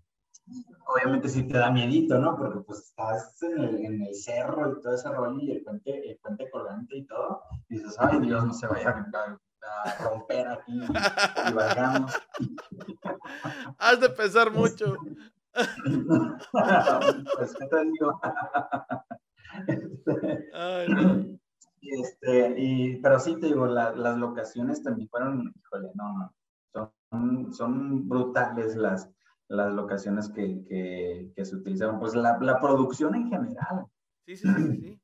obviamente sí te da miedito, ¿no? Porque pues estás en el, en el, cerro y todo ese rollo y el puente, el puente colgante y todo. Y dices, ay Dios, no se vaya a a romper aquí y vayamos. Has de pesar mucho. pues, ¿qué te digo? Este, este, y, pero sí te digo, las locaciones también fueron, híjole, no, no, son, son brutales las, las locaciones que, que, que se utilizaron. Pues la, la, producción en general. Sí, sí, sí, sí.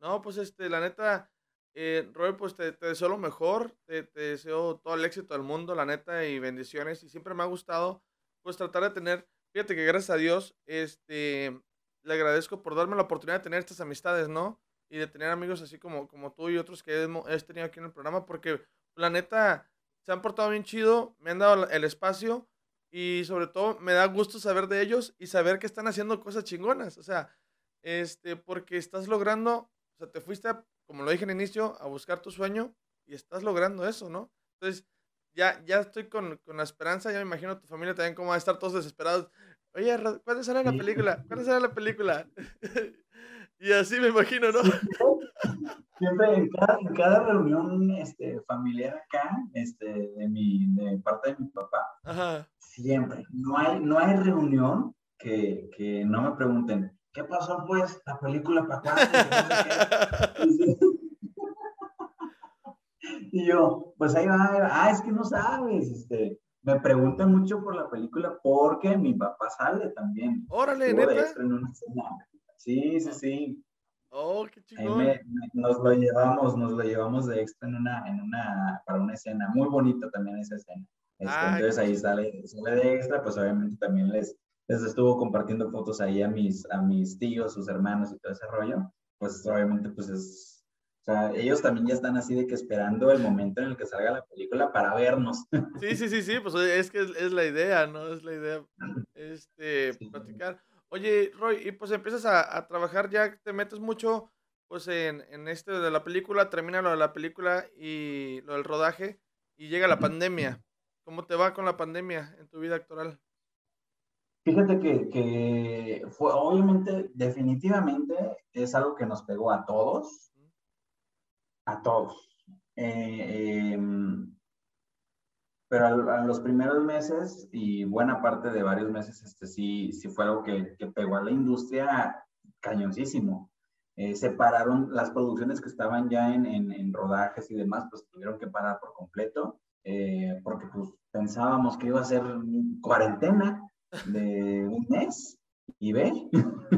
No, pues este, la neta, eh, Roy, pues te, deseo lo mejor, te, deseo todo el éxito del mundo, la neta, y bendiciones. Y siempre me ha gustado, pues tratar de tener, fíjate que gracias a Dios, este, le agradezco por darme la oportunidad de tener estas amistades, ¿no? Y de tener amigos así como, como tú y otros que he, tenido aquí en el programa, porque la neta, se han portado bien chido, me han dado el espacio y sobre todo me da gusto saber de ellos y saber que están haciendo cosas chingonas, o sea, este, porque estás logrando, o sea, te fuiste como lo dije al inicio, a buscar tu sueño y estás logrando eso, ¿no? Entonces, ya, ya estoy con, con la esperanza, ya me imagino tu familia también cómo va a estar todos desesperados. Oye, ¿cuándo sale la película? ¿Cuándo sale la película? y así me imagino, ¿no? Siempre en cada, en cada reunión este, familiar acá, este, de, mi, de parte de mi papá, siempre, no hay, no hay reunión que, que no me pregunten, ¿qué pasó pues? La película para y yo, pues ahí va, ah, es que no sabes, este, me preguntan mucho por la película porque mi papá sale también. Órale, neta. Sí, sí, sí. Oh, qué chingón. nos lo llevamos, nos lo llevamos de extra en una, en una, para una escena, muy bonita también esa escena. Este, entonces ahí sale, sale de extra, pues obviamente también les, les estuvo compartiendo fotos ahí a mis, a mis tíos, sus hermanos y todo ese rollo, pues obviamente pues es, o sea, ellos también ya están así de que esperando el momento en el que salga la película para vernos. Sí, sí, sí, sí, pues es que es, la idea, ¿no? Es la idea, este, platicar. Oye, Roy, y pues empiezas a, a, trabajar ya, te metes mucho pues en, en este de la película, termina lo de la película y lo del rodaje y llega la pandemia. ¿Cómo te va con la pandemia en tu vida actoral? Fíjate que, que fue, obviamente, definitivamente es algo que nos pegó a todos, a todos. Eh, em, pero a, los primeros meses y buena parte de varios meses, este sí, sí fue algo que, que pegó a la industria cañoncísimo. Eh, se pararon las producciones que estaban ya en, en, en, rodajes y demás, pues tuvieron que parar por completo, eh, porque pues pensábamos que iba a ser cuarentena de un mes y ve.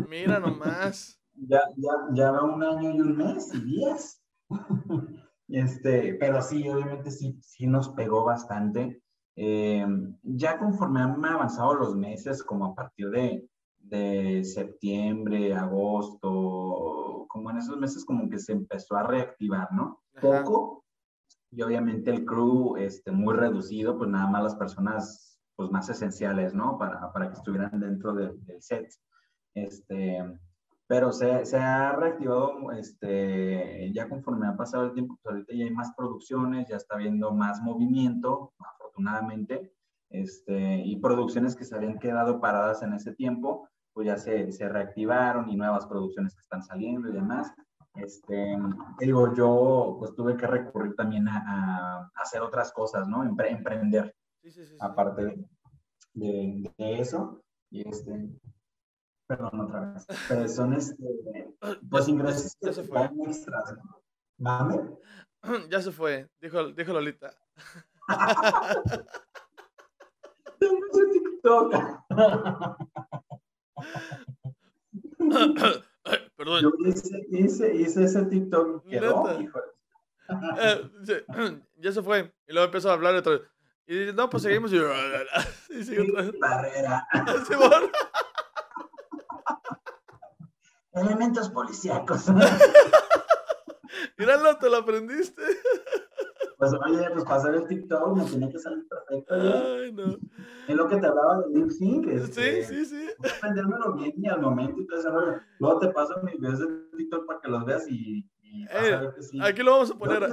Mira nomás. ya, ya, ya va un año y un mes y días. este, pero sí, obviamente sí, sí nos pegó bastante. Eh, ya conforme han avanzado los meses, como a partir de, de septiembre, agosto, como en esos meses como que se empezó a reactivar, ¿no? Ajá. Poco, y obviamente el crew este, muy reducido, pues nada más las personas pues más esenciales, ¿no? Para, para que estuvieran dentro de, del set. Este, pero se, se, ha reactivado, este, ya conforme ha pasado el tiempo, pues ahorita ya hay más producciones, ya está habiendo más movimiento, afortunadamente, este, y producciones que se habían quedado paradas en ese tiempo, pues ya se, se reactivaron y nuevas producciones que están saliendo y demás. Este, digo, yo pues tuve que recurrir también a, a hacer otras cosas, ¿no? Empre emprender, sí, sí, sí, aparte de, de, de, eso. Y este, perdón, otra vez. Pero son este, pues ingresos ya se fue. extras. ¿Mame? Ya se fue, dijo, dijo Lolita. TikTok. Perdón. Yo hice, hice, hice ese TikTok y quedó, hijo. Eh, ya se fue. Y luego empezó a hablar otra vez. Y dice, no, pues seguimos. Y, y sigue otra vez. Barrera. Simón. Elementos policíacos. Míralo, te lo aprendiste. Pues oye, pues para hacer el TikTok me tenía que salir perfecto. Ay, no. Es lo que te hablaba de lip sync. Este, sí, sí, sí. Aprendérmelo bien y al momento y todo ese rollo. Luego te paso mis videos de TikTok para que los veas y, y vas Eh, a ver que sí. Aquí lo vamos a poner.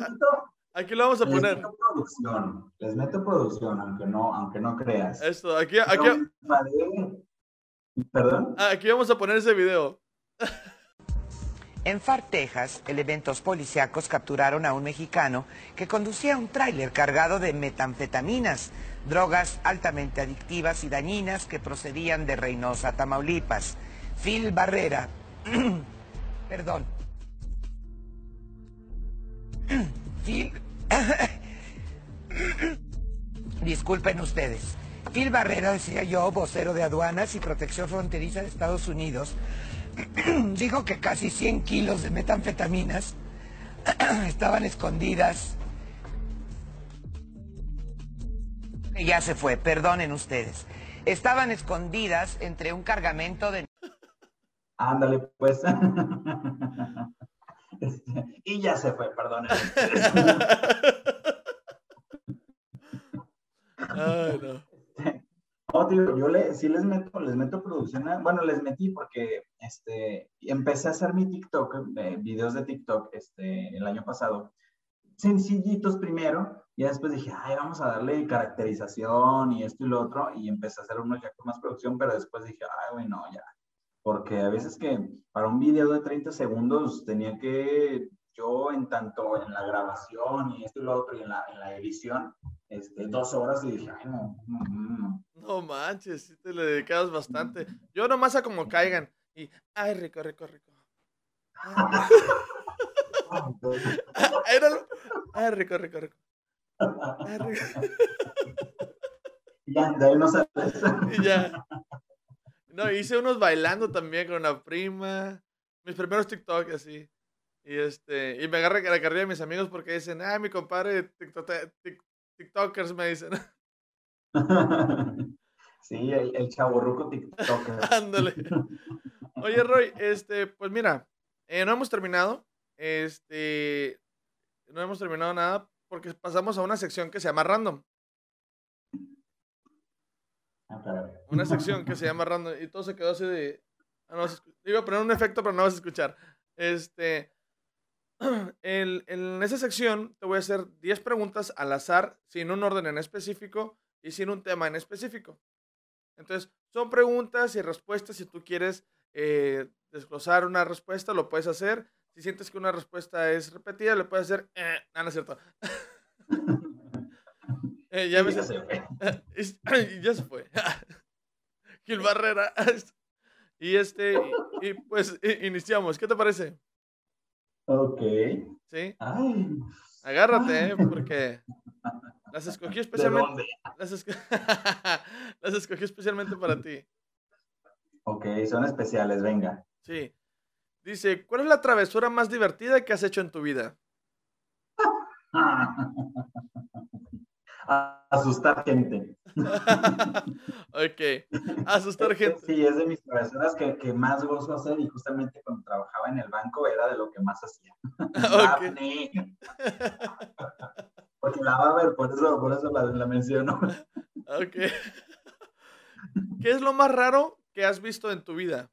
Aquí lo vamos a les poner. meto producción. Les meto producción, aunque no, aunque no creas. Esto, aquí, aquí, Perdón. aquí vamos a poner ese video. En Far, Texas, elementos policíacos capturaron a un mexicano que conducía un tráiler cargado de metanfetaminas, drogas altamente adictivas y dañinas que procedían de Reynosa, Tamaulipas. Phil Barrera, perdón. Phil, disculpen ustedes. Phil Barrera, decía yo, vocero de aduanas y protección fronteriza de Estados Unidos, dijo que casi 100 kilos de metanfetaminas estaban escondidas. Ya se fue, perdonen ustedes. Estaban escondidas entre un cargamento de... Ándale, pues. Este, y ya se fue, perdón. Ay, no. No, tío, yo le, sí les meto, les meto producción. a- bueno, les metí porque este, empecé a hacer mi TikTok, eh, videos de TikTok este, el año pasado. Sencillitos primero, y después dije, ay, vamos a darle caracterización y esto y lo otro, y empecé a hacer unos ya con más producción, pero después dije, ay, güey, no, ya. Porque a veces que para un video de 30 segundos tenía que yo en tanto en la grabación y esto y lo otro y en la, en la edición, este, dos horas y dije, ay, no, no, no. No manches, sí te le dedicabas bastante. Yo nomás a como caigan. Y, ay, rico, rico, rico. Ay, Era lo- Ay, rico, rico, rico. Ay, rico. Ya, de ahí no sales. Y ya. No, hice unos bailando también con una prima. Mis primeros TikTok así. Y este, y me agarré la carrera de mis amigos porque dicen, ah, mi compadre TikTok, tik- TikTokers me dicen. Sí, el, el chaborruco TikToker. Ándale. Oye, Roy, este, pues mira, eh, no hemos terminado. Este, no hemos terminado nada porque pasamos a una sección que se llama Random. Ah. Una sección que se llama Random y todo se quedó así de. ah, no Iba a poner un efecto, pero no vas a escuchar. Este, el- en esa sección te voy a hacer 10 preguntas al azar, sin un orden en específico y sin un tema en específico. Entonces, son preguntas y respuestas. Si tú quieres eh, desglosar una respuesta, lo puedes hacer. Si sientes que una respuesta es repetida, le puedes hacer... Eh, ah, no es cierto. Eh, ya me ya se fue. Ya se fue. Gil Barrera. Y este, y, y pues iniciamos. ¿Qué te parece? Ok. ¿Sí? Ay, Agárrate, ¿eh? porque las escogí ¿de especialmente. dónde? Las, esco- las escogí especialmente para ti. Ok, son especiales, venga. Sí. Dice, ¿cuál es la travesura más divertida que has hecho en tu vida? A- Asustar gente. ok. Asustar gente. Sí, es de mis travesuras que, que más gozo hacer y justamente cuando trabajaba en el banco era de lo que más hacía. Porque la va a ver, por eso, por eso la, la menciono. Ok. ¿Qué es lo más raro que has visto en tu vida?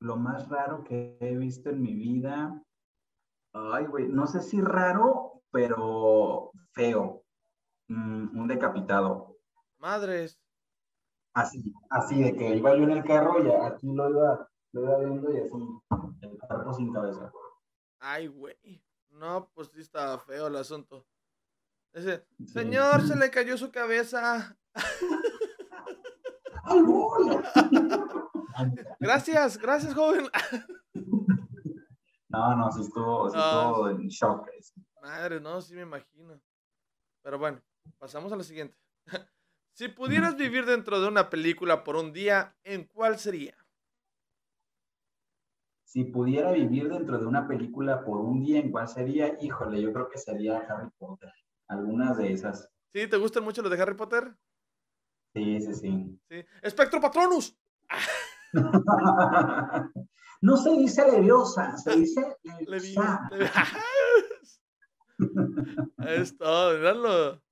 Lo más raro que he visto en mi vida. Ay, güey, no sé si raro, pero feo. Mm, un decapitado. Madres. Así, así de que iba yo en el carro y aquí lo iba, lo iba viendo y así, el cuerpo sin cabeza. Ay, güey. No, pues sí estaba feo el asunto. Dice, Sí. señor, se le cayó su cabeza. Gracias, gracias, joven. No, no, sí estuvo, sí estuvo en shock. Madre, no, sí me imagino. Pero bueno, pasamos a la siguiente. Si pudieras vivir dentro de una película por un día, ¿en cuál sería? Si pudiera vivir dentro de una película por un día, ¿en cuál sería? Híjole, yo creo que sería Harry Potter. Algunas de esas. ¿Sí? ¿Te gustan mucho los de Harry Potter? Sí, sí, sí. Sí. ¡Espectro Patronus! No se dice leviosa, se dice Le vi. leviosa. está, míralo.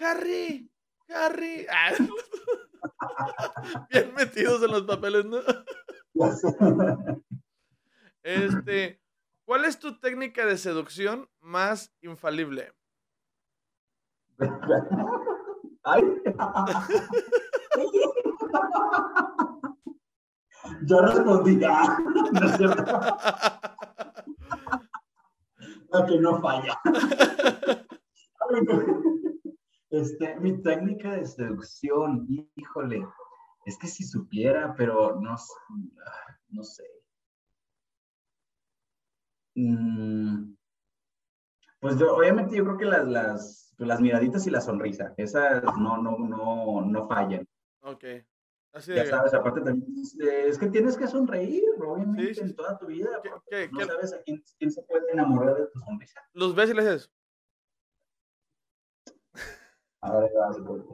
Harry, Harry. Bien metidos en los papeles, ¿no? Este, ¿cuál es tu técnica de seducción más infalible? Ay. Yo respondí, que no falla. Este, mi técnica de seducción, híjole, es que si supiera, pero no, ah, no sé. Mm, Pues yo, obviamente yo creo que las, las, pues las miraditas y la sonrisa, esas no, no, no, no fallan. Ok. Así Ya de. sabes, aparte también es, que tienes que sonreír, obviamente, Sí, sí, en toda tu vida. ¿Qué- qué- no qué- sabes a quién, quién se puede enamorar de tu sonrisa. Los ves y dices. Ahora ya vas a poder.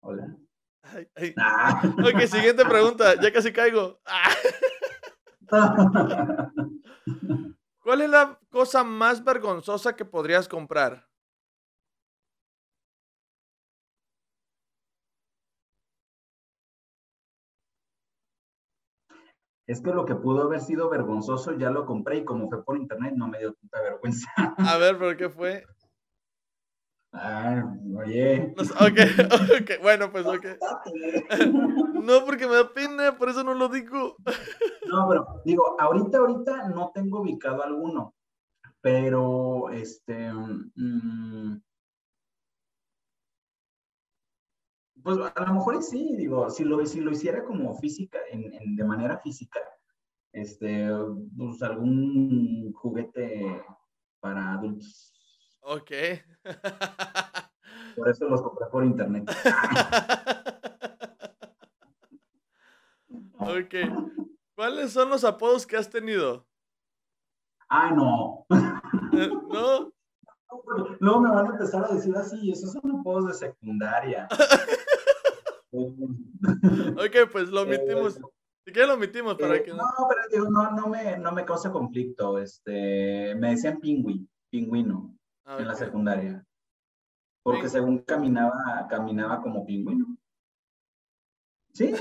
Hola. Ay, ay. Ah. Ok, siguiente pregunta. Ya casi caigo. Ah. ¿Cuál es la cosa más vergonzosa que podrías comprar? Es que lo que pudo haber sido vergonzoso ya lo compré y como fue por internet no me dio tanta vergüenza. A ver, ¿pero qué fue? Ah, oye. No sé, ok, ok, bueno, pues ok. No, porque me da pena, por eso no lo digo. No, pero digo, ahorita, ahorita no tengo ubicado alguno, pero este, mm, pues a lo mejor sí, digo, si lo, si lo hiciera como física, en, en- de manera física, este, pues algún juguete para adultos. Ok. Por eso los compré por internet. ok. ¿Cuáles son los apodos que has tenido? Ah, no. Eh, ¿No? Luego me van a empezar a decir así, esos son apodos de secundaria. Ok, pues lo omitimos. Si quieres lo omitimos para Eh, que no, no. pero digo, no, no, me, no me causa conflicto. Este, me decían pingüi, pingüino Ah, en la secundaria. Porque según caminaba, caminaba como pingüino. Sí,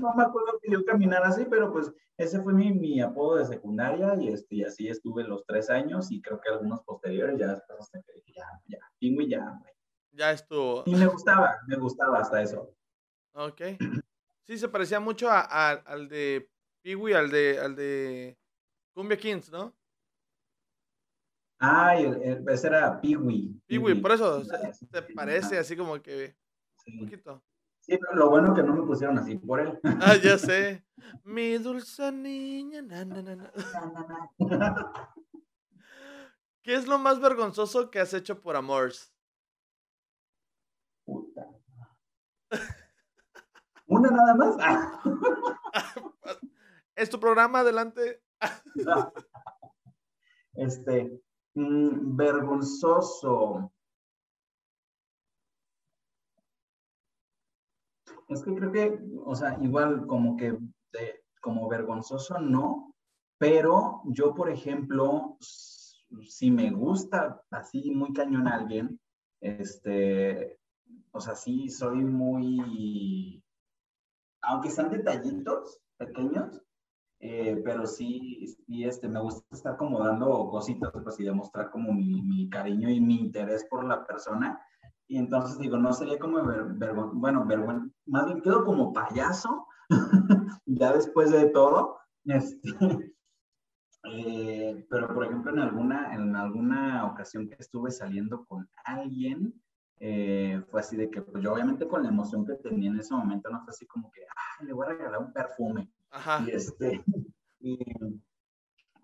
no me acuerdo que yo caminara así, pero pues ese fue mi, mi apodo de secundaria y, este, y así estuve los tres años y creo que algunos posteriores ya después hasta que dije, ya, ya, pingüi ya, güey. Ya estuvo. Y me gustaba, me gustaba hasta eso. Ok. Sí, se parecía mucho a, a- al de Peewee, al de, al de Cumbia Kings, ¿no? Ah, el, el- ese era Peewee. Peewee, por eso se, parece así como que sí. un poquito. Sí, pero lo bueno que no me pusieron así por él. Ah, ya sé. Mi dulce niña. na, na, na, na. ¿Qué es lo más vergonzoso que has hecho por amores? Puta. ¿Una nada más? ¿Es tu programa? Adelante. Este, mm, vergonzoso. Es que creo que, o sea, igual como que, de- como vergonzoso no, pero yo, por ejemplo, si me gusta así muy cañón a alguien, este, o sea, sí soy muy, aunque sean detallitos pequeños, eh, pero sí, sí, este, me gusta estar como dando cositas, pues, y demostrar como mi, mi cariño y mi interés por la persona. Y entonces digo, no sería como, ver, vergon- bueno, vergüenza, más bien quedo como payaso, ya después de todo. Este, eh, pero, por ejemplo, en alguna, en alguna ocasión que estuve saliendo con alguien, eh, fue así de que, pues yo obviamente con la emoción que tenía en ese momento, no fue así como que, le voy a regalar un perfume. Ajá. Y este, y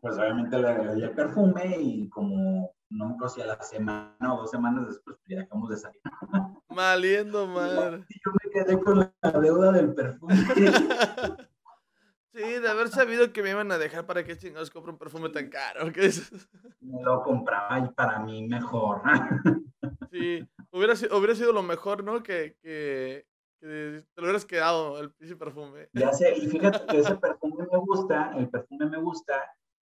pues obviamente le agregué el perfume y como no me si a la semana o dos semanas después pues, ya dejamos de salir. Maliendo, madre. Y yo me quedé con la deuda del perfume. Sí, de haber sabido que me iban a dejar para que chingados compre un perfume tan caro. ¿Qué? Me lo compraba y para mí mejor. Sí, hubiera, si- hubiera sido lo mejor, ¿no? Que, que, que te lo hubieras quedado el pinche perfume. Ya sé, y fíjate que ese perfume me gusta, el perfume me gusta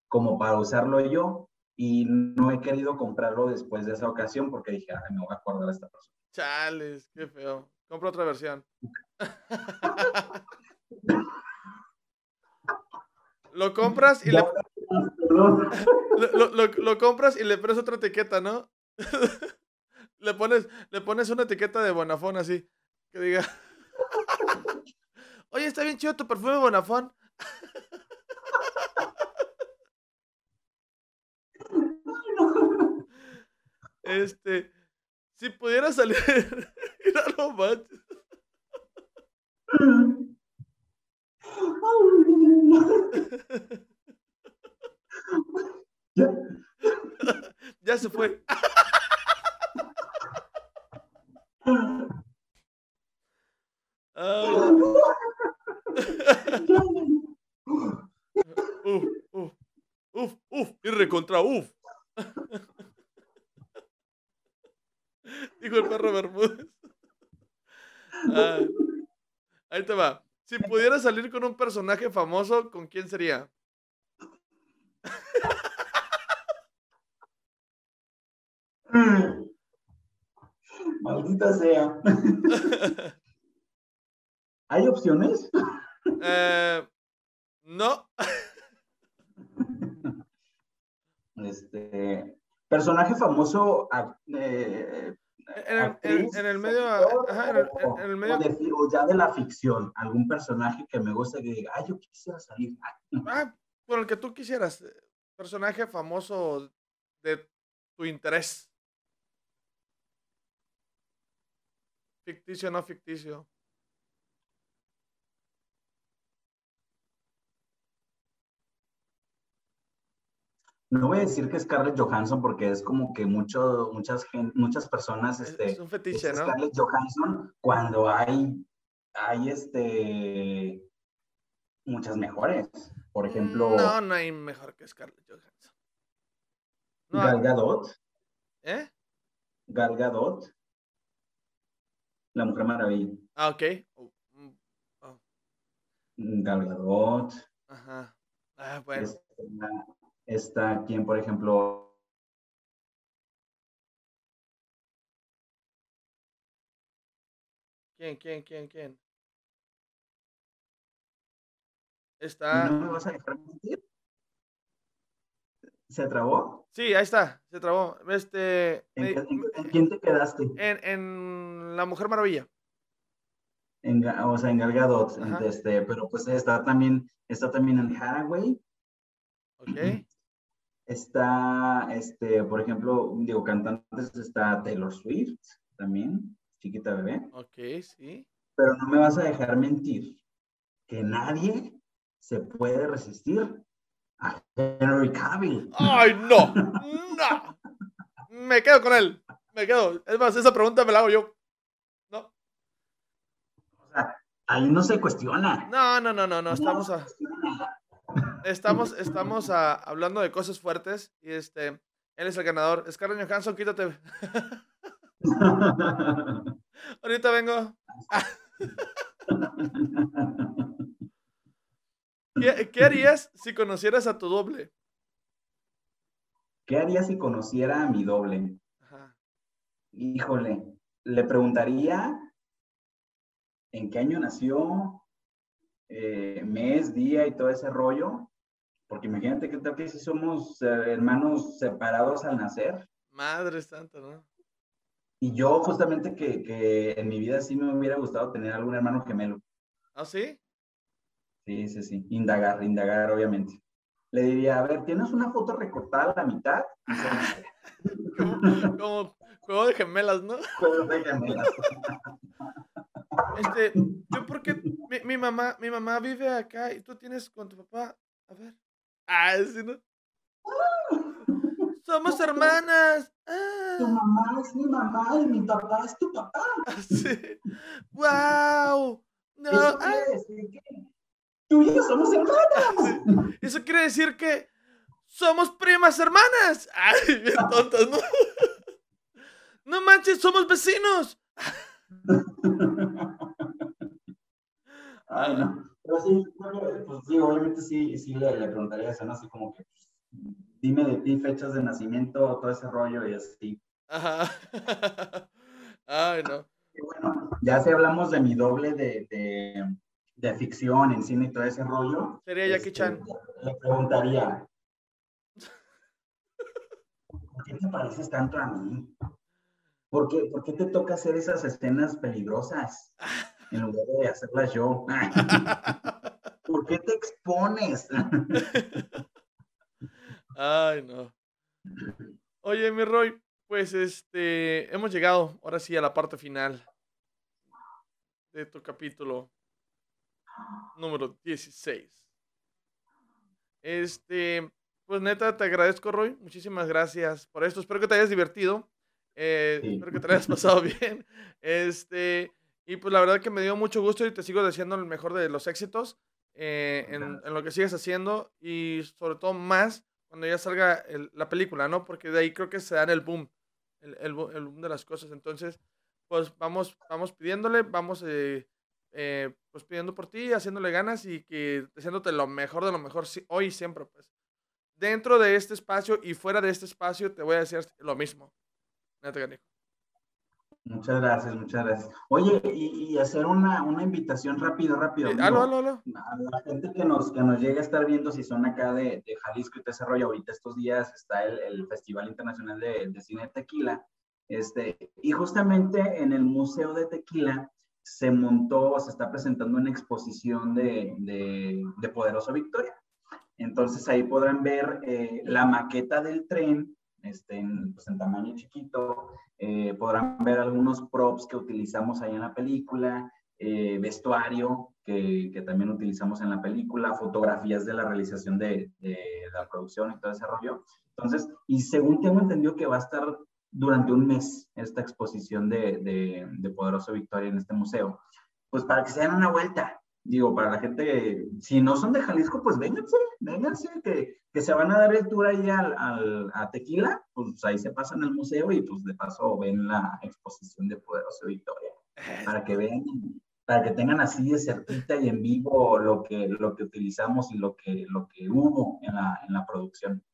como para usarlo yo y no he querido comprarlo después de esa ocasión porque dije, ay, me voy a acordar de esta persona. Chales, qué feo. Compra otra versión. Lo compras y le, lo- lo- lo compras y le pones otra etiqueta, ¿no? le pones, le pones una etiqueta de Bonafón así, que diga. Oye, está bien chido tu perfume Bonafón. Este, si pudiera salir, mira no manches. Ya. Ya se fue. Ay, uf, uf, uf, uf, y recontra uf. Dijo el perro Bermúdez. Ah, ahí te va. Si pudieras salir con un personaje famoso, ¿con quién sería? Maldita sea. ¿Hay opciones? Eh, no. Este, personaje famoso eh, En el, en- actriz, en el medio, ajá, en el, o- en el o medio, de o ya de la ficción, algún personaje que me guste que diga, ay, yo quisiera salir. Ah, ah, con el que tú quisieras, eh, personaje famoso de tu interés. Ficticio, no ficticio. No voy a decir que es Scarlett Johansson porque es como que mucho, muchas, muchas personas, Es, este, es un fetiche, es ¿no? Scarlett Johansson cuando hay, hay este, muchas mejores. Por ejemplo, No, no hay mejor que Scarlett Johansson. No, Gal Gadot, ¿eh? Gal Gadot, la Mujer Maravilla. Ah, ok. Oh, mm, oh, Gal Gadot, ajá. Ah, bueno. está, está quien, por ejemplo, ¿Quién, quién, quién, quién? Está. ¿No me vas a dejar mentir? ¿Se trabó? Sí, ahí está, se trabó. Este. ¿En, me- qué- en- en quién te quedaste? en, en La Mujer Maravilla. En, o sea, en Gal Gadot, este, pero pues está también, está también en Hathaway, Ok. Está, este, por ejemplo, digo, cantantes está Taylor Swift, también, chiquita bebé, Ok, sí. pero no me vas a dejar mentir que nadie se puede resistir a Henry Cavill. ¡Ay, no! ¡No! Me quedo con él. Me quedo. Es más, esa pregunta me la hago yo. No. O sea, ahí no se cuestiona. No, no, no, no, no. Estamos a. estamos, estamos a- hablando de cosas fuertes. Y este, él es el ganador. Scarlett Johansson, quítate. Ahorita vengo. ¿Qué, qué harías si conocieras a tu doble? ¿Qué haría si conociera a mi doble? Ajá. Híjole, le preguntaría en qué año nació, eh, mes, día y todo ese rollo, porque imagínate que tal que si somos eh, hermanos separados al nacer, Madre santa, ¿no? y yo justamente que, que en mi vida sí me hubiera gustado tener algún hermano gemelo. ¿Ah, sí? Sí, sí, sí, indagar, indagar, obviamente. Le diría, a ver, ¿tienes una foto recortada a la mitad? Como, como juego de gemelas, ¿no? Juegos de gemelas. Este, yo porque mi, mi mamá, mi mamá vive acá y tú tienes con tu papá. A ver. Ah, sí, ¿no? Somos hermanas. Tu Ah, mamá es mi mamá y mi papá es tu papá. sí. Wow. No, Eso ah, quiere decir que tú y yo somos hermanas. eso quiere decir que somos primas hermanas. Ay, bien tontas, ¿no? No manches, somos vecinos. Ay, no. Pero sí, pues sí, obviamente sí, sí le, le preguntaría eso, ¿no? Así como que, dime de ti, fechas de nacimiento, todo ese rollo y así. Ajá. Ay, no. Y bueno, ya si hablamos de mi doble de, de, de ficción en cine y todo ese rollo. Sería Jackie este, Chan. Le preguntaría, ¿por qué te pareces tanto a mí? ¿Por qué, por qué te toca hacer esas escenas peligrosas en lugar de hacerlas yo? ¿Por qué te expones? Ay, no. Oye, mi Roy, pues este, hemos llegado ahora sí a la parte final de tu capítulo número 16. Este, pues neta, te agradezco, Roy. Muchísimas gracias por esto. Espero que te hayas divertido. eh, Sí. Espero que te lo hayas pasado bien. Este, y pues la verdad que me dio mucho gusto y te sigo deseando el mejor de los éxitos eh, en, en lo que sigues haciendo y sobre todo más cuando ya salga el- la película, ¿no? Porque de ahí creo que se dan el boom, el, el el boom de las cosas. Entonces, pues vamos, vamos pidiéndole, vamos eh, eh, pues pidiendo por ti, haciéndole ganas y que deseándote lo mejor de lo mejor hoy y siempre, pues. Dentro de este espacio y fuera de este espacio te voy a decir lo mismo. Neta, canijo. Muchas gracias, muchas gracias. Oye, y, y hacer una, una invitación rápido, rápido. Eh, amigo. aló, aló, aló. a la gente que nos, que nos llegue a estar viendo, si son acá de, de Jalisco y todo ese rollo, ahorita estos días está el, el Festival Internacional de, de Cine de Tequila, este, y justamente en el Museo de Tequila se montó, se está presentando una exposición de, de, de Poderoso Victoria. Entonces ahí podrán ver eh, la maqueta del tren, este, en, pues en tamaño chiquito, eh, podrán ver algunos props que utilizamos ahí en la película, eh, vestuario que, que, también utilizamos en la película, fotografías de la realización de, de, la producción y todo ese rollo. Entonces, y según tengo entendido que va a estar durante un mes esta exposición de, de, de Poderoso Victoria en este museo, pues para que se den una vuelta. Digo, para la gente, si no son de Jalisco, pues vénganse, vénganse, que, que se van a dar el tour ahí al, al, a Tequila, pues ahí se pasan al museo y pues de paso ven la exposición de Poderoso Victoria, para que vean para que tengan así de cerquita y en vivo lo que, lo que utilizamos y lo que, lo que hubo en la, en la producción.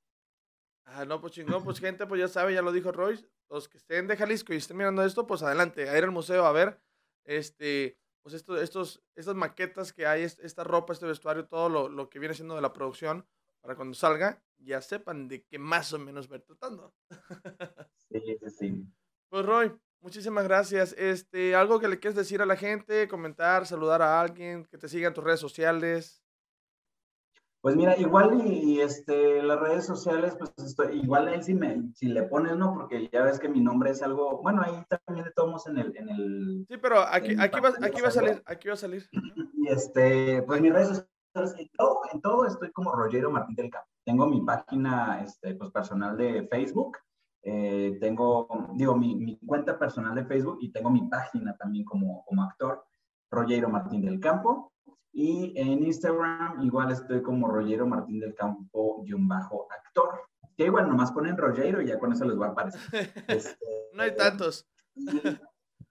Ah, no, pues chingón, pues gente, pues ya sabe, ya lo dijo Royce, los que estén de Jalisco y estén mirando esto, pues adelante, a ir al museo a ver, este, pues estos, estos, estas maquetas que hay, esta ropa, este vestuario, todo lo, lo que viene siendo de la producción, para cuando salga, ya sepan de qué más o menos ver tratando. Sí, sí, sí. Pues Roy, muchísimas gracias. Este, algo que le quieres decir a la gente, comentar, saludar a alguien, que te siga en tus redes sociales. Pues mira, igual y, este, las redes sociales, pues estoy, igual ahí si, me, si le pones, ¿no? Porque ya ves que mi nombre es algo, bueno, ahí también de todos en el, en el... Sí, pero aquí, aquí, va, aquí va a salir, aquí va a salir. Y este, pues mis redes sociales, en todo, en todo estoy como Rogero Martín del Campo. Tengo mi página, este, pues personal de Facebook, eh, tengo, digo, mi, mi, cuenta personal de Facebook y tengo mi página también como, como actor, Rogero Martín del Campo. Y en Instagram igual estoy como Rogero Martín del Campo-actor. Que igual nomás ponen Rogero y ya con eso les va a aparecer. Este, no hay tantos.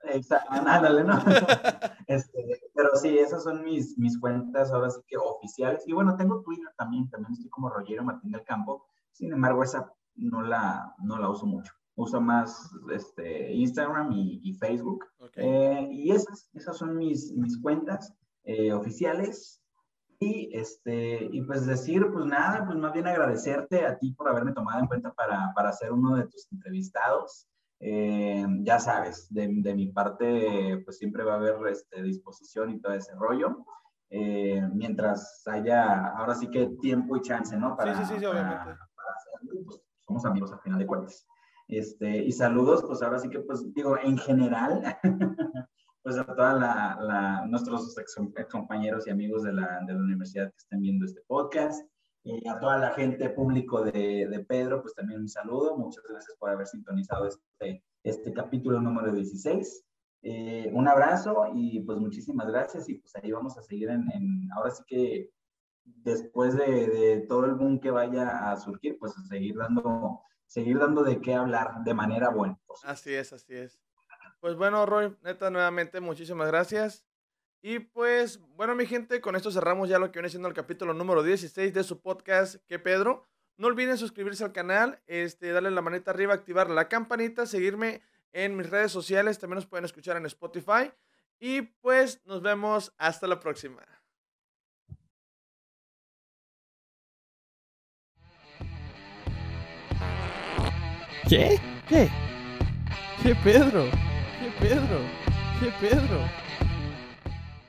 Exacto, ándale, ¿no? Este, pero sí, esas son mis, mis cuentas ahora sí que oficiales. Y bueno, tengo Twitter también, también estoy como Rogero Martín del Campo. Sin embargo, esa no la, no la uso mucho. Uso más este, Instagram y, Facebook. Eh, y esas, esas son mis, mis cuentas. Eh, oficiales. Y, este, y pues decir, pues nada, pues más bien agradecerte a ti por haberme tomado en cuenta para, para ser uno de tus entrevistados. Eh, ya sabes, de, de, mi parte, pues siempre va a haber este, disposición y todo ese rollo. Eh, mientras haya, ahora sí que tiempo y chance, ¿no? Para, sí, sí, sí, obviamente. Para, hacerlo, pues somos amigos al final de cuentas. Este, y saludos, pues ahora sí que, pues digo, en general, pues a todos nuestros compañeros y amigos de la, de la, universidad que estén viendo este podcast. Y a toda la gente público de, de, Pedro, pues también un saludo. Muchas gracias por haber sintonizado este, este capítulo número 16. Eh, un abrazo y pues muchísimas gracias y pues ahí vamos a seguir en, en ahora sí que después de, de, todo el boom que vaya a surgir, pues a seguir dando, seguir dando de qué hablar de manera buena. Así es, así es. Pues bueno, Roy, neta, nuevamente muchísimas gracias. Y pues, bueno, mi gente, con esto cerramos ya lo que viene siendo el capítulo número 16 de su podcast, Que Pedro. No olviden suscribirse al canal, este, darle la manita arriba, activar la campanita, seguirme en mis redes sociales, también nos pueden escuchar en Spotify. Y pues nos vemos hasta la próxima. ¿Qué? ¿Qué? ¿Qué Pedro? ¿Qué Pedro? ¿Qué Pedro?